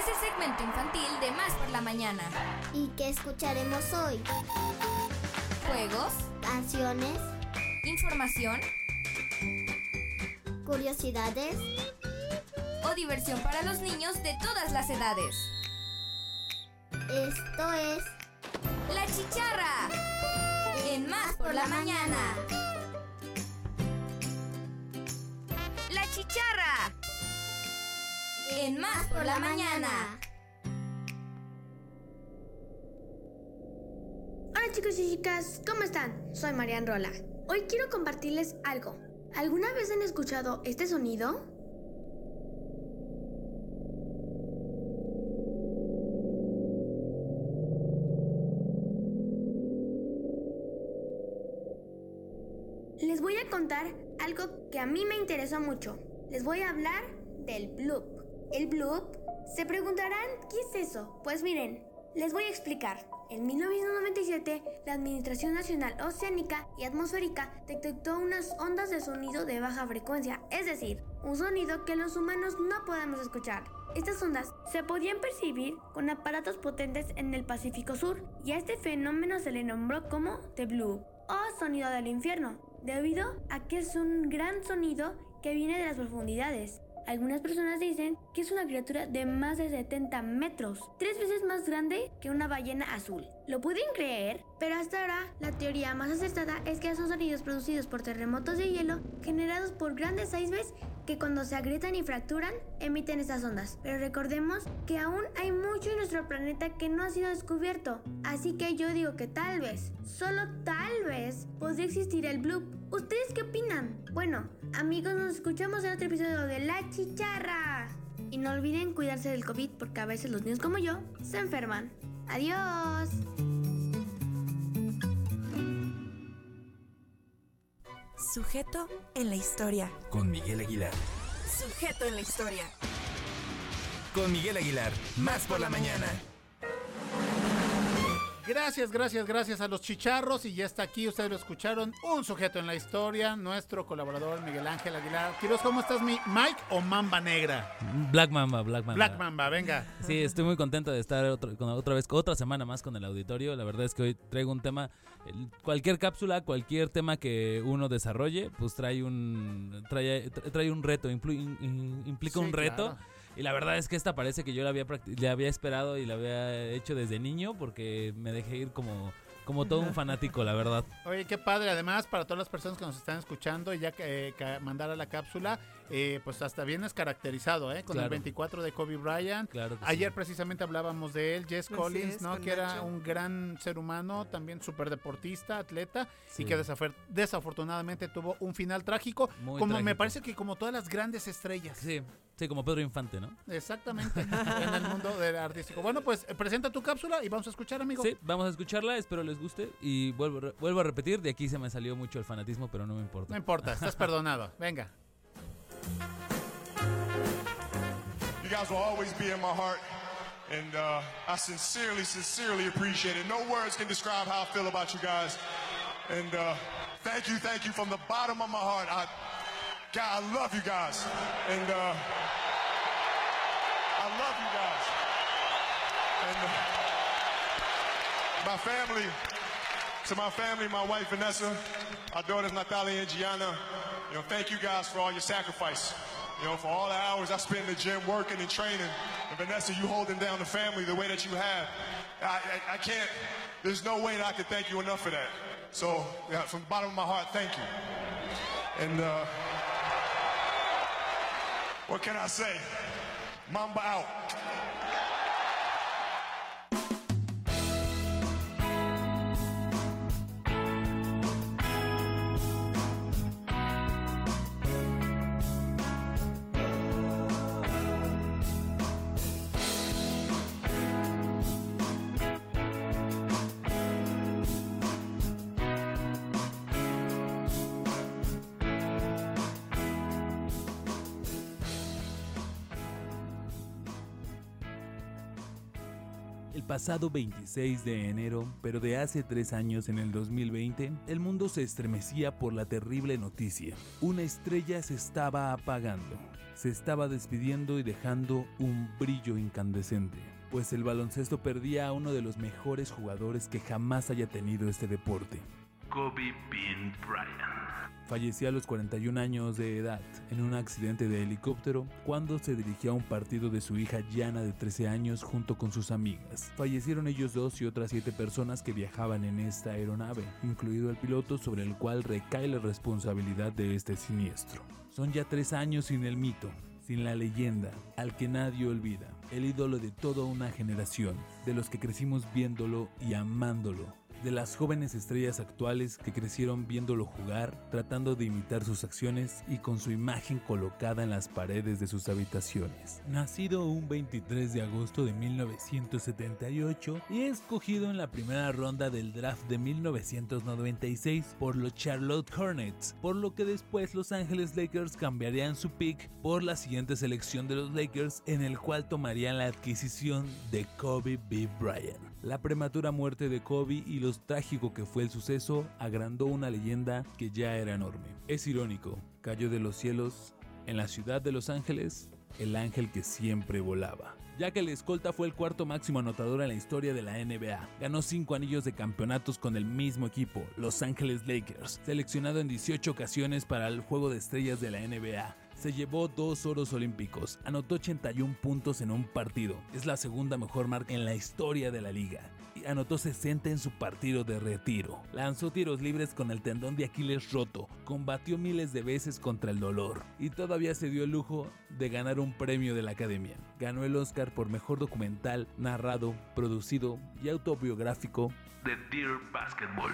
Es el segmento infantil de Más por la Mañana. ¿Y qué escucharemos hoy? Juegos, Canciones, información curiosidades. o diversión para los niños de todas las edades. Esto es La chicharra. En Más por la Mañana. La chicharra. En Más por la Mañana. Hola chicos y chicas, ¿cómo están? Soy Marian Rola. Hoy quiero compartirles algo. ¿Alguna vez han escuchado este sonido? Les voy a contar algo que a mí me interesó mucho. Les voy a hablar del bloop. El bloop, se preguntarán, ¿qué es eso? Pues miren, les voy a explicar. En 1997, la Administración Nacional Oceánica y Atmosférica detectó unas ondas de sonido de baja frecuencia, es decir, un sonido que los humanos no podemos escuchar. Estas ondas se podían percibir con aparatos potentes en el Pacífico Sur y a este fenómeno se le nombró como The Blue o sonido del infierno, debido a que es un gran sonido que viene de las profundidades. Algunas personas dicen que es una criatura de más de 70 metros, tres veces más grande que una ballena azul. ¿Lo pueden creer? Pero hasta ahora, la teoría más acertada es que son sonidos producidos por terremotos de hielo generados por grandes icebergs que cuando se agrietan y fracturan emiten estas ondas. Pero recordemos que aún hay mucho en nuestro planeta que no ha sido descubierto. Así que yo digo que tal vez, solo tal vez, podría existir el bloop. ¿Ustedes qué opinan? Bueno, amigos, nos escuchamos en otro episodio de La Chicharra. Y no olviden cuidarse del COVID porque a veces los niños como yo se enferman. Adiós. Sujeto en la historia. Con Miguel Aguilar. Sujeto en la historia. Con Miguel Aguilar, más por la mañana. Gracias, gracias, gracias a los chicharros. Y ya está aquí, ustedes lo escucharon, un sujeto en la historia, nuestro colaborador Miguel Ángel Aguilar. Quiros, ¿cómo estás, mi Mike o Mamba Negra? Black Mamba, Black Mamba. Black Mamba, venga. Sí, estoy muy contento de estar otro- con- otra vez, otra semana más con el auditorio. La verdad es que hoy traigo un tema, cualquier cápsula, cualquier tema que uno desarrolle, pues trae un, trae, tra- trae un reto, implica Sí, un reto. claro. Y la verdad es que esta parece que yo la había, la había esperado y la había hecho desde niño porque me dejé ir como como todo un fanático, la verdad. Oye, qué padre. Además, para todas las personas que nos están escuchando, y ya que, eh, que mandara la cápsula, eh, pues hasta vienes caracterizado, ¿eh? Con el Claro. 24 de Kobe Bryant. Claro Ayer sí. precisamente hablábamos de él, Jess Collins, es, ¿no? Que era Nacho. un gran ser humano, también súper deportista, atleta, Sí. y que desafor- desafortunadamente tuvo un final trágico, Muy como me parece que como todas las grandes estrellas. Sí, sí, como Pedro Infante, ¿no? Exactamente, en el mundo del artístico. Bueno, pues presenta tu cápsula y vamos a escuchar, amigo. Sí, vamos a escucharla, espero les guste. Y vuelvo, vuelvo a repetir, de aquí se me salió mucho el fanatismo, pero no me importa. No importa, estás perdonado. Venga. You guys will always be in my heart. And uh, I sincerely, sincerely appreciate it. No words can describe how I feel about you guys. And uh, thank you, thank you from the bottom of my heart. I, God, I love you guys. And uh, I love you guys. And uh, my family, to my family, my wife Vanessa, our daughters Natalia and Gianna, you know, thank you guys for all your sacrifice. You know, for all the hours I spent in the gym working and training. And Vanessa, you holding down the family the way that you have. I, I, I can't, there's no way that I can thank you enough for that. So, yeah, from the bottom of my heart, thank you. And uh, what can I say? Mamba out. Pasado 26 de enero, pero de hace tres años en el 2020, el mundo se estremecía por la terrible noticia. Una estrella se estaba apagando, se estaba despidiendo y dejando un brillo incandescente, pues el baloncesto perdía a uno de los mejores jugadores que jamás haya tenido este deporte. Kobe Bean Bryant. Falleció a los 41 años de edad en un accidente de helicóptero cuando se dirigía a un partido de su hija Yana de 13 años junto con sus amigas. Fallecieron ellos dos y otras siete personas que viajaban en esta aeronave, incluido el piloto sobre el cual recae la responsabilidad de este siniestro. Son ya tres años sin el mito, sin la leyenda, al que nadie olvida, el ídolo de toda una generación, de los que crecimos viéndolo y amándolo, de las jóvenes estrellas actuales que crecieron viéndolo jugar, tratando de imitar sus acciones y con su imagen colocada en las paredes de sus habitaciones. Nacido un 23 de agosto de 1978 y escogido en la primera ronda del draft de 1996 por los Charlotte Hornets, por lo que después Los Ángeles Lakers cambiarían su pick por la siguiente selección de los Lakers en el cual tomarían la adquisición de Kobe B. Bryant. La prematura muerte de Kobe y lo trágico que fue el suceso agrandó una leyenda que ya era enorme. Es irónico, cayó de los cielos en la ciudad de Los Ángeles el ángel que siempre volaba. Ya que el escolta fue el cuarto máximo anotador en la historia de la NBA. Ganó cinco anillos de campeonatos con el mismo equipo, Los Ángeles Lakers, seleccionado en 18 ocasiones para el juego de estrellas de la NBA. Se llevó dos oros olímpicos, anotó 81 puntos en un partido, es la segunda mejor marca en la historia de la liga. Y anotó 60 en su partido de retiro. Lanzó tiros libres con el tendón de Aquiles roto, combatió miles de veces contra el dolor y todavía se dio el lujo de ganar un premio de la Academia. Ganó el Oscar por mejor documental, narrado, producido y autobiográfico The Dear Basketball.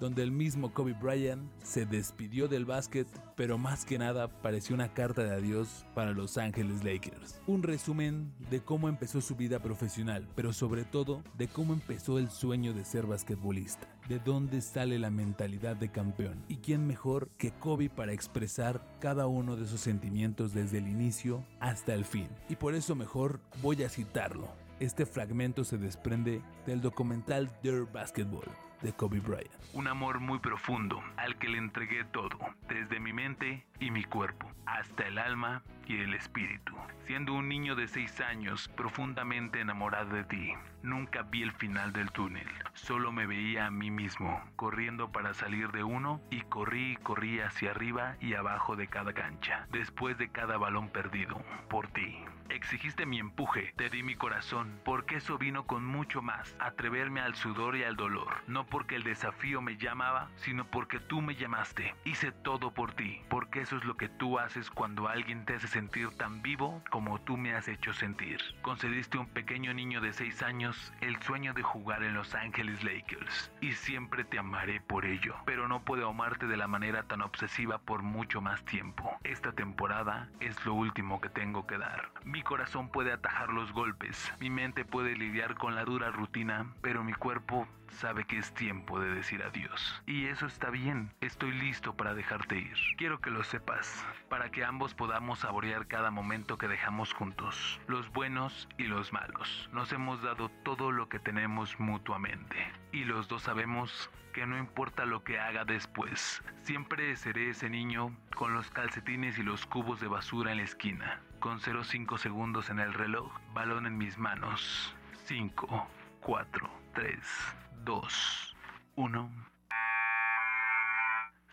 donde el mismo Kobe Bryant se despidió del básquet, pero más que nada pareció una carta de adiós para Los Ángeles Lakers. Un resumen de cómo empezó su vida profesional, pero sobre todo de cómo empezó el sueño de ser basquetbolista, de dónde sale la mentalidad de campeón y quién mejor que Kobe para expresar cada uno de sus sentimientos desde el inicio hasta el fin. Y por eso mejor voy a citarlo. Este fragmento se desprende del documental Dear Basketball de Kobe Bryant. Un amor muy profundo al que le entregué todo, desde mi mente y mi cuerpo, hasta el alma y el espíritu. Siendo un niño de 6 años, profundamente enamorado de ti, nunca vi el final del túnel. Solo me veía a mí mismo, corriendo para salir de uno y corrí y corrí hacia arriba y abajo de cada cancha, después de cada balón perdido, por ti. Exigiste mi empuje, te di mi corazón, porque eso vino con mucho más, atreverme al sudor y al dolor. No porque el desafío me llamaba, sino porque tú me llamaste. Hice todo por ti, porque eso es lo que tú haces cuando alguien te hace sentir tan vivo como tú me has hecho sentir. Concediste a un pequeño niño de 6 años el sueño de jugar en Los Ángeles Lakers, y siempre te amaré por ello, pero no puedo amarte de la manera tan obsesiva por mucho más tiempo. Esta temporada es lo último que tengo que dar. Mi corazón puede atajar los golpes, mi mente puede lidiar con la dura rutina, pero mi cuerpo sabe que es tiempo de decir adiós. Y eso está bien, estoy listo para dejarte ir. Quiero que lo sepas, para que ambos podamos saborear cada momento que dejamos juntos, los buenos y los malos. Nos hemos dado todo lo que tenemos mutuamente. Y los dos sabemos que no importa lo que haga después, siempre seré ese niño con los calcetines y los cubos de basura en la esquina, con 0,5 segundos en el reloj, balón en mis manos. 5, 4, 3, 2, 1.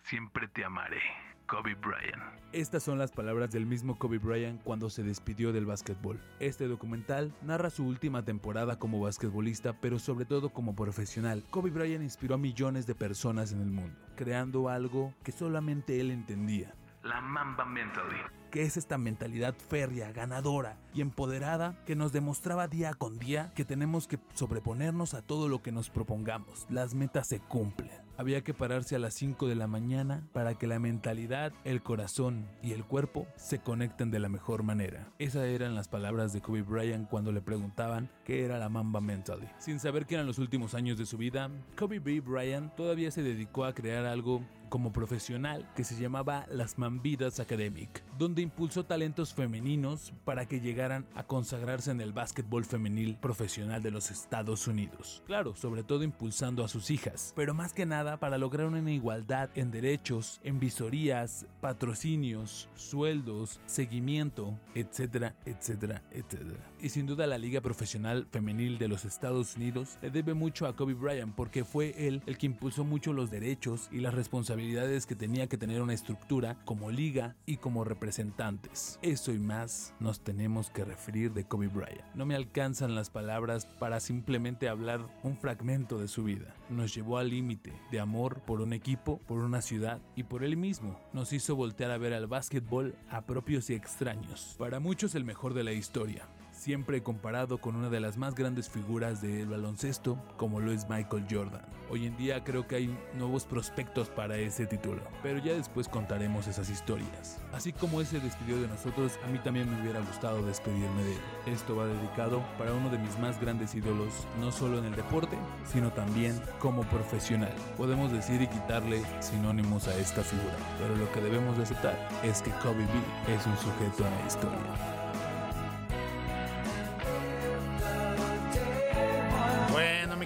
Siempre te amaré, Kobe Bryant. Estas son las palabras del mismo Kobe Bryant cuando se despidió del básquetbol. Este documental narra su última temporada como basquetbolista, pero sobre todo como profesional. Kobe Bryant inspiró a millones de personas en el mundo, creando algo que solamente él entendía. La Mamba Mentality. Que es esta mentalidad férrea, ganadora y empoderada que nos demostraba día con día que tenemos que sobreponernos a todo lo que nos propongamos. Las metas se cumplen. Había que pararse a las 5 de la mañana para que la mentalidad, el corazón y el cuerpo se conecten de la mejor manera. Esas eran las palabras de Kobe Bryant cuando le preguntaban qué era la Mamba Mentally. Sin saber que eran los últimos años de su vida, Kobe B. Bryant todavía se dedicó a crear algo como profesional que se llamaba Las Mambidas Academic, donde impulsó talentos femeninos para que llegaran a consagrarse en el básquetbol femenil profesional de los Estados Unidos. Claro, sobre todo impulsando a sus hijas, pero más que nada para lograr una igualdad en derechos, en visorías, patrocinios, sueldos, seguimiento, etcétera, etcétera, etcétera. Y sin duda la Liga Profesional Femenil de los Estados Unidos le debe mucho a Kobe Bryant porque fue él el que impulsó mucho los derechos y las responsabilidades que tenía que tener una estructura como liga y como representantes. Eso y más nos tenemos que referir de Kobe Bryant. No me alcanzan las palabras para simplemente hablar un fragmento de su vida. Nos llevó al límite de amor por un equipo, por una ciudad y por él mismo. Nos hizo voltear a ver al básquetbol a propios y extraños. Para muchos el mejor de la historia siempre comparado con una de las más grandes figuras del baloncesto como lo es Michael Jordan. Hoy en día creo que hay nuevos prospectos para ese título, pero ya después contaremos esas historias. Así como ese despidió de nosotros, a mí también me hubiera gustado despedirme de él. Esto va dedicado para uno de mis más grandes ídolos, no solo en el deporte, sino también como profesional. Podemos decir y quitarle sinónimos a esta figura, pero lo que debemos de aceptar es que Kobe B es un sujeto en la historia.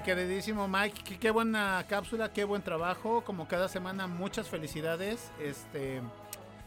Queridísimo Mike, qué, buena cápsula, qué buen trabajo. Como cada semana, muchas felicidades. Este,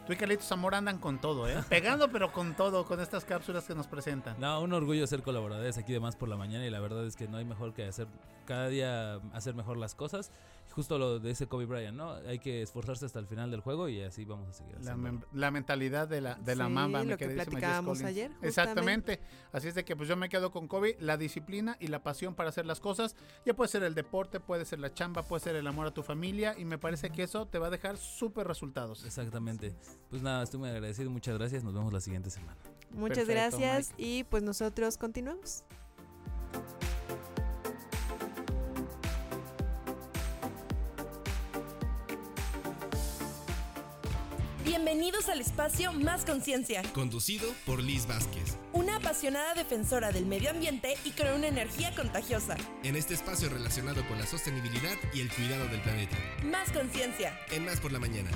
tú y Carlitos Zamora andan con todo, ¿eh? (laughs) Pegando, pero con todo, con estas cápsulas que nos presentan. No, un orgullo ser colaboradores aquí de Más por la Mañana y la verdad es que no hay mejor que hacer cada día hacer mejor las cosas. Justo lo de ese Kobe Bryant, ¿no? Hay que esforzarse hasta el final del juego y así vamos a seguir. La, la mentalidad de la, de la Sí, mamba, mi lo que platicábamos ayer, Exactamente. Así es de que pues yo me quedo con Kobe, la disciplina y la pasión para hacer las cosas. Ya puede ser el deporte, puede ser la chamba, puede ser el amor a tu familia y me parece que eso te va a dejar súper resultados. Exactamente. Pues nada, estoy muy agradecido. Muchas gracias. Nos vemos la siguiente semana. Muchas Perfecto, gracias y pues nosotros continuamos. Bienvenidos al espacio Más Conciencia, Conducido por Liz Vázquez. una apasionada defensora del medio ambiente y con una energía contagiosa. En este espacio relacionado con la sostenibilidad y el cuidado del planeta. Más Conciencia. En Más por la Mañana.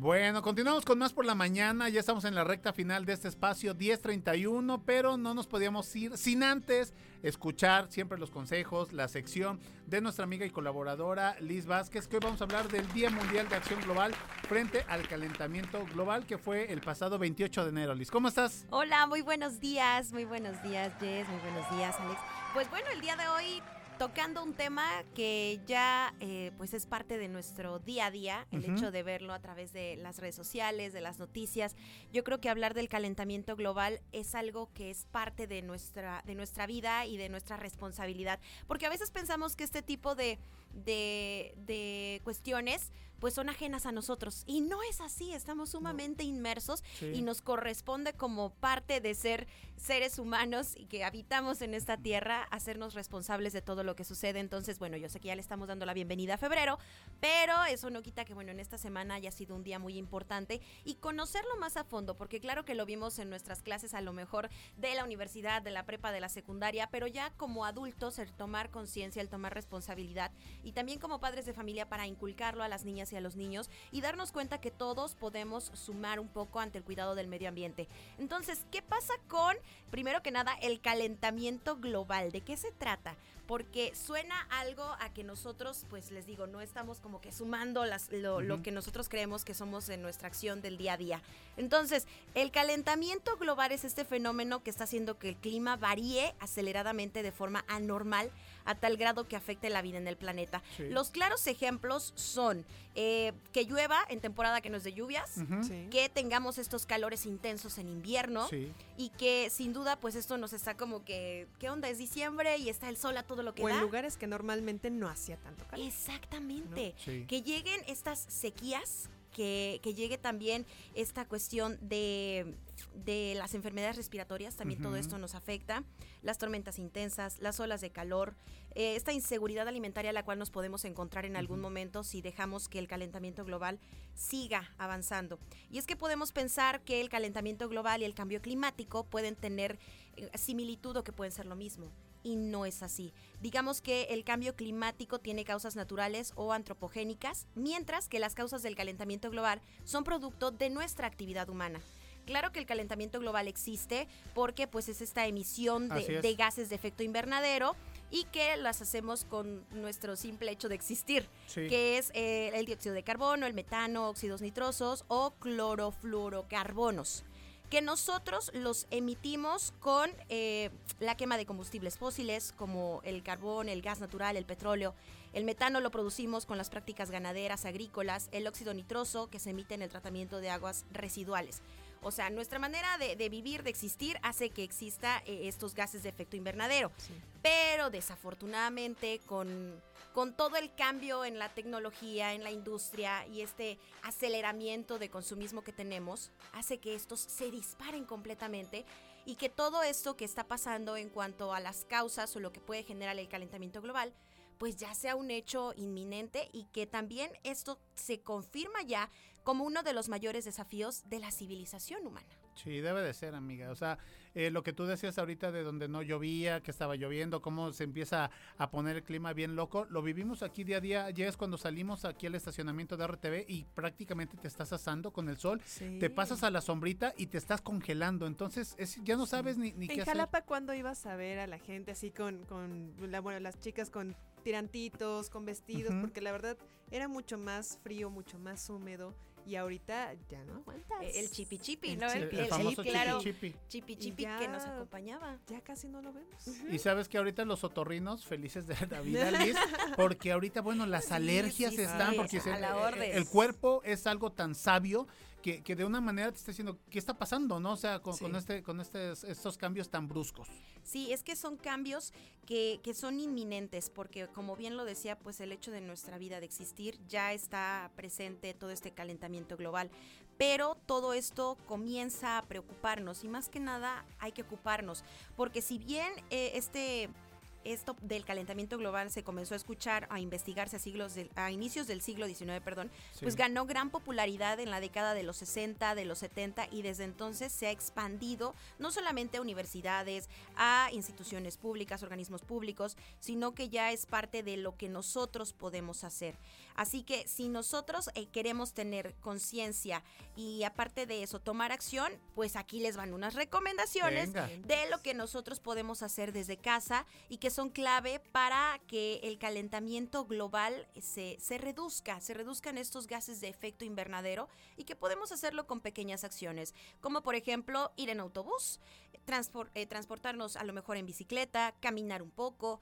Bueno, continuamos con más por la mañana. Ya estamos en la recta final de este espacio 1031, pero no nos podíamos ir sin antes escuchar siempre los consejos, la sección de nuestra amiga y colaboradora Liz Vázquez, que hoy vamos a hablar del Día Mundial de Acción Global frente al calentamiento global que fue el pasado 28 de enero. Liz, ¿cómo estás? Hola, muy buenos días, muy buenos días, Jess, muy buenos días, Alex. Pues bueno, el día de hoy tocando un tema que ya eh, pues es parte de nuestro día a día, el hecho de verlo a través de las redes sociales, de las noticias. Yo creo que hablar del calentamiento global es algo que es parte de nuestra, de nuestra vida y de nuestra responsabilidad, porque a veces pensamos que este tipo de, de, de cuestiones pues son ajenas a nosotros y no es así, estamos sumamente inmersos Sí. y nos corresponde como parte de ser seres humanos y que habitamos en esta tierra hacernos responsables de todo lo que sucede. Entonces, bueno, yo sé que ya le estamos dando la bienvenida a febrero, pero eso no quita que, bueno, en esta semana haya sido un día muy importante y conocerlo más a fondo, porque claro que lo vimos en nuestras clases a lo mejor de la universidad, de la prepa, de la secundaria, pero ya como adultos el tomar conciencia, el tomar responsabilidad y también como padres de familia para inculcarlo a las niñas y a los niños y darnos cuenta que todos podemos sumar un poco ante el cuidado del medio ambiente. Entonces, ¿qué pasa con, primero que nada, el calentamiento global? ¿De qué se trata? Porque suena algo a que nosotros, pues les digo, no estamos como que sumando las, lo, lo que nosotros creemos que somos en nuestra acción del día a día. Entonces, el calentamiento global es este fenómeno que está haciendo que el clima varíe aceleradamente de forma anormal a tal grado que afecte la vida en el planeta. Sí. Los claros ejemplos son eh, que llueva en temporada que no es de lluvias. Sí. que tengamos estos calores intensos en invierno Sí. y que sin duda pues esto nos está como que, ¿qué onda? Es diciembre y está el sol a todo lo que O da. en lugares que normalmente no hacía tanto calor. Exactamente. ¿no? Sí. Que lleguen estas sequías, que, que llegue también esta cuestión de, de las enfermedades respiratorias, también todo esto nos afecta, las tormentas intensas, las olas de calor, eh, esta inseguridad alimentaria a la cual nos podemos encontrar en algún momento si dejamos que el calentamiento global siga avanzando. Y es que podemos pensar que el calentamiento global y el cambio climático pueden tener eh, similitud o que pueden ser lo mismo. Y no es así. Digamos que el cambio climático tiene causas naturales o antropogénicas, mientras que las causas del calentamiento global son producto de nuestra actividad humana. Claro que el calentamiento global existe porque pues es esta emisión de, es. de gases de efecto invernadero y que las hacemos con nuestro simple hecho de existir, Sí. que es eh, el dióxido de carbono, el metano, óxidos nitrosos o clorofluorocarbonos que nosotros los emitimos con eh, la quema de combustibles fósiles como el carbón, el gas natural, el petróleo. El metano lo producimos con las prácticas ganaderas, agrícolas, el óxido nitroso que se emite en el tratamiento de aguas residuales. O sea, nuestra manera de, de vivir, de existir, hace que exista eh, estos gases de efecto invernadero. Pero desafortunadamente con, con todo el cambio en la tecnología, en la industria y este aceleramiento de consumismo que tenemos, hace que estos se disparen completamente y que todo esto que está pasando en cuanto a las causas o lo que puede generar el calentamiento global, pues ya sea un hecho inminente y que también esto se confirma ya como uno de los mayores desafíos de la civilización humana. Sí, debe de ser, amiga. O sea, eh, lo que tú decías ahorita de donde no llovía, que estaba lloviendo, cómo se empieza a poner el clima bien loco, lo vivimos aquí día a día. Ya es cuando salimos aquí al estacionamiento de RTV y prácticamente te estás asando con el sol. Te pasas a la sombrita y te estás congelando. Entonces, es, ya no sabes ni, ni qué En hacer. Jalapa, ¿cuándo ibas a ver a la gente así con, con la, bueno, las chicas con tirantitos, con vestidos? Porque la verdad era mucho más frío, mucho más húmedo. Y ahorita ya no aguantas. El chipi chipi, El ¿no? chipi, el famoso claro, chipi chipi Y chipi ya- que nos acompañaba. Ya casi no lo vemos. Y sabes que ahorita los otorrinos felices de la vida, (laughs) Liz, porque ahorita, bueno, las Sí, alergias sí, están, sí, porque a se- la orden. el cuerpo es algo tan sabio que, que de una manera te está diciendo, ¿qué está pasando? ¿No? O sea, con, con este, con estos cambios tan bruscos. Sí, es que son cambios que, que son inminentes, porque como bien lo decía, pues el hecho de nuestra vida de existir ya está presente todo este calentamiento global. Pero todo esto comienza a preocuparnos y más que nada hay que ocuparnos, porque si bien eh, este esto del calentamiento global se comenzó a escuchar, a investigarse a siglos a inicios del siglo XIX, perdón, Sí. pues ganó gran popularidad en la década de los 60, de los 70 y desde entonces se ha expandido no solamente a universidades, a instituciones públicas, organismos públicos, sino que ya es parte de lo que nosotros podemos hacer. Así que si nosotros eh, queremos tener conciencia y aparte de eso tomar acción, pues aquí les van unas recomendaciones Venga. de lo que nosotros podemos hacer desde casa y que son clave para que el calentamiento global se, se reduzca, se reduzcan estos gases de efecto invernadero y que podemos hacerlo con pequeñas acciones, como por ejemplo ir en autobús, eh, transportarnos a lo mejor en bicicleta, caminar un poco,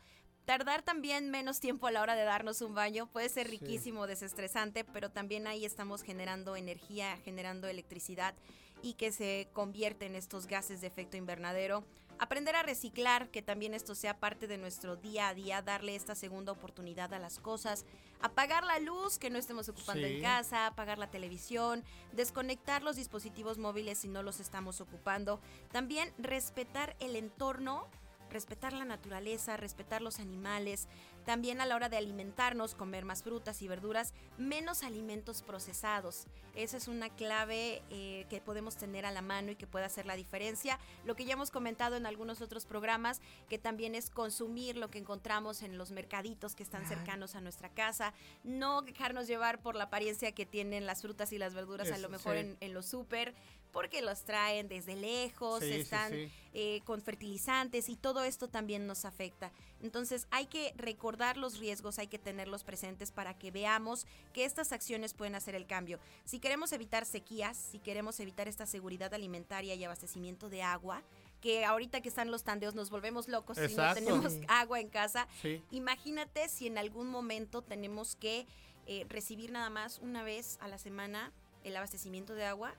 Tardar también menos tiempo a la hora de darnos un baño puede ser Sí. riquísimo, desestresante, pero también ahí estamos generando energía, generando electricidad y que se convierte en estos gases de efecto invernadero. Aprender a reciclar, que también esto sea parte de nuestro día a día, darle esta segunda oportunidad a las cosas, apagar la luz que no estemos ocupando Sí. en casa, apagar la televisión, desconectar los dispositivos móviles si no los estamos ocupando, también respetar el entorno respetar la naturaleza, respetar los animales, también a la hora de alimentarnos, comer más frutas y verduras, menos alimentos procesados. Esa es una clave eh, que podemos tener a la mano y que puede hacer la diferencia. Lo que ya hemos comentado en algunos otros programas, que también es consumir lo que encontramos en los mercaditos que están cercanos a nuestra casa, no dejarnos llevar por la apariencia que tienen las frutas y las verduras a lo mejor sí. en, en los súper, porque los traen desde lejos, Sí, están sí. eh, con fertilizantes y todo esto también nos afecta. Entonces hay que recordar los riesgos, hay que tenerlos presentes para que veamos que estas acciones pueden hacer el cambio. Si queremos evitar sequías, si queremos evitar esta seguridad alimentaria y abastecimiento de agua, que ahorita que están los tandeos nos volvemos locos si no tenemos agua en casa. Sí. Imagínate si en algún momento tenemos que eh, recibir nada más una vez a la semana el abastecimiento de agua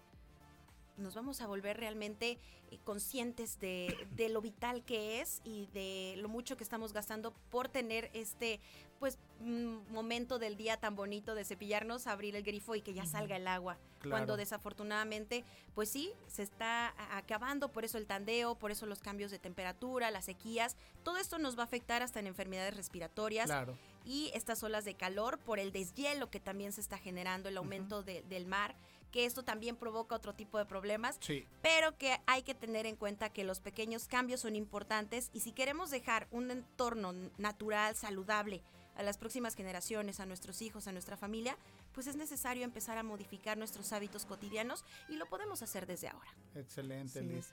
nos vamos a volver realmente eh, conscientes de, de lo vital que es y de lo mucho que estamos gastando por tener este pues mm, momento del día tan bonito de cepillarnos, abrir el grifo y que ya salga el agua. Claro. Cuando desafortunadamente, pues sí, se está acabando, por eso el tandeo, por eso los cambios de temperatura, las sequías, todo esto nos va a afectar hasta en enfermedades respiratorias Claro. y estas olas de calor por el deshielo que también se está generando, el aumento de- del mar, que esto también provoca otro tipo de problemas, Sí. pero que hay que tener en cuenta que los pequeños cambios son importantes y si queremos dejar un entorno natural, saludable a las próximas generaciones, a nuestros hijos, a nuestra familia, pues es necesario empezar a modificar nuestros hábitos cotidianos y lo podemos hacer desde ahora. Excelente, Sí. Liz.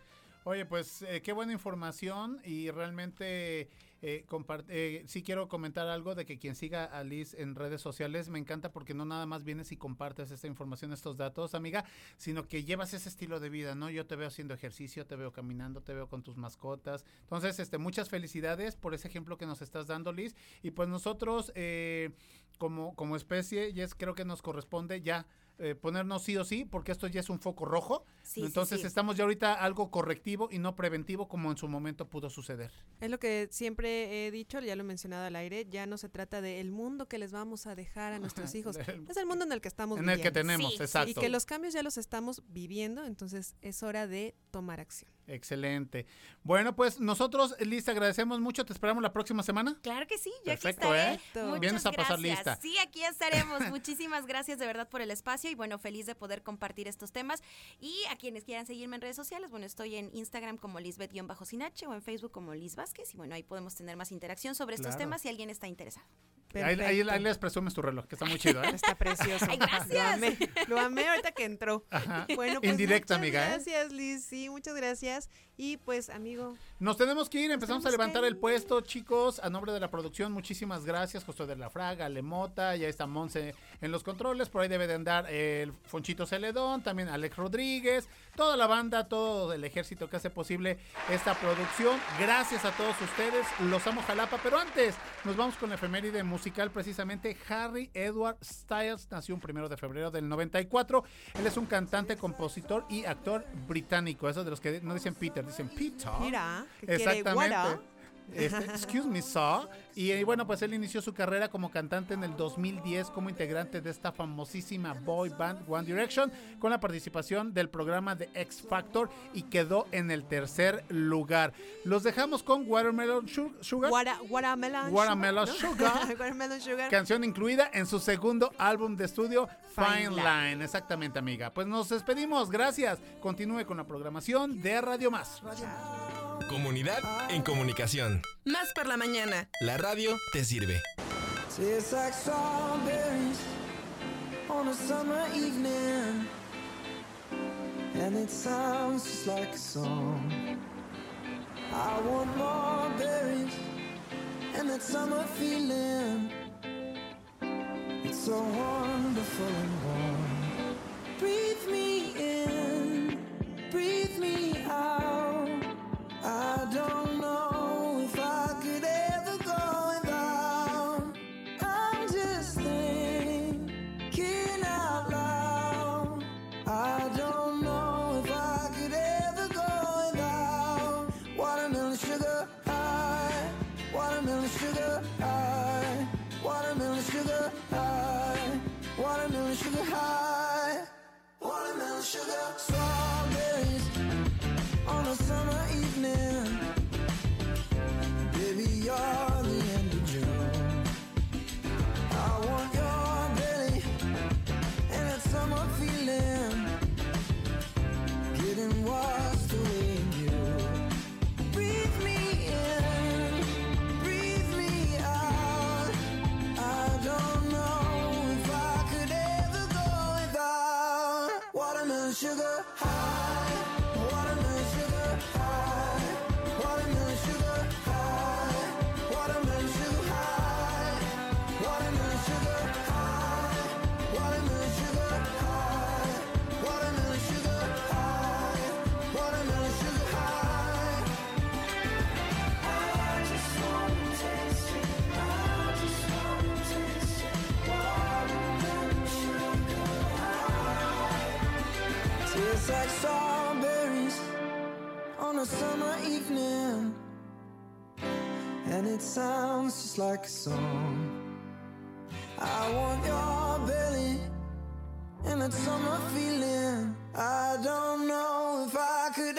Oye, pues eh, qué buena información y realmente eh, eh, sí quiero comentar algo de que quien siga a Liz en redes sociales me encanta porque no nada más vienes y compartes esta información, estos datos, amiga, sino que llevas ese estilo de vida, ¿no? Yo te veo haciendo ejercicio, te veo caminando, te veo con tus mascotas. Entonces, este, muchas felicidades por ese ejemplo que nos estás dando, Liz. Y pues nosotros, eh, como, como especie, Jess, creo que nos corresponde ya eh, ponernos sí o sí, porque esto ya es un foco rojo. Sí, Entonces sí. estamos ya ahorita algo correctivo y no preventivo como en su momento pudo suceder. Es lo que siempre he dicho, ya lo he mencionado al aire, ya no se trata del mundo que les vamos a dejar a nuestros hijos, es el mundo en el que estamos En el que viviendo. tenemos, Sí, exacto. Y que los cambios ya los estamos viviendo, entonces es hora de tomar acción. Excelente. Bueno, pues nosotros, Liz, te agradecemos mucho. Te esperamos la próxima semana. Claro que sí, yo Perfecto, aquí estaré. ¿eh? Muchas Vienes a pasar lista. Sí, aquí estaremos. (laughs) Muchísimas gracias de verdad por el espacio y bueno, feliz de poder compartir estos temas. Y a quienes quieran seguirme en redes sociales, bueno, estoy en Instagram como Lisbeth-Sinache o en Facebook como Liz Vázquez y bueno, ahí podemos tener más interacción sobre estos Claro. temas si alguien está interesado. Ahí, ahí- ahí les presumes tu reloj, que está muy chido, ¿eh? (laughs) Está precioso. Ay, gracias. Lo amé, lo amé ahorita que entró. Ajá. Bueno, pues Indirecta, amiga, ¿eh? Gracias, Liz. Sí, muchas gracias. Y pues, amigo, Nos tenemos que ir, empezamos a levantar el puesto, chicos. A nombre de la producción, muchísimas gracias. José de la Fraga, Lemota, ya está Monse en los controles. Por ahí debe de andar el Fonchito Celedón, también Alex Rodríguez, toda la banda, todo el ejército que hace posible esta producción. Gracias a todos ustedes. Los amo Jalapa. Pero antes, nos vamos con la efeméride musical. Precisamente, Harry Edward Styles nació un primero de febrero del 94. Él es un cantante, compositor y actor británico. Eso de los que no dicen Peter, dicen Peter. Mira, que quiere Exactamente. Este, (laughs) excuse me, sir. Y bueno, pues él inició su carrera como cantante en el 2010 como integrante de esta famosísima boy band One Direction con la participación del programa de X Factor y quedó en el tercer lugar. Los dejamos con Watermelon Su- Sugar. Guara- Watermelon Watermelon Sugar, ¿no? Sugar. (laughs) Watermelon Sugar. Canción incluida en su segundo álbum de estudio, Fine, Fine Line. Line. Exactamente, amiga. Pues nos despedimos. Gracias. Continúe con la programación de Radio Más. Comunidad en comunicación. Más por la mañana. La radio te sirve. Tastes like strawberries on a summer evening, and it sounds just like a song. I want more berries and that summer feeling. It's so wonderful and warm. Breathe me in, breathe me out. summer evening, and it sounds just like a song. I want your belly and that summer feeling. I don't know if I could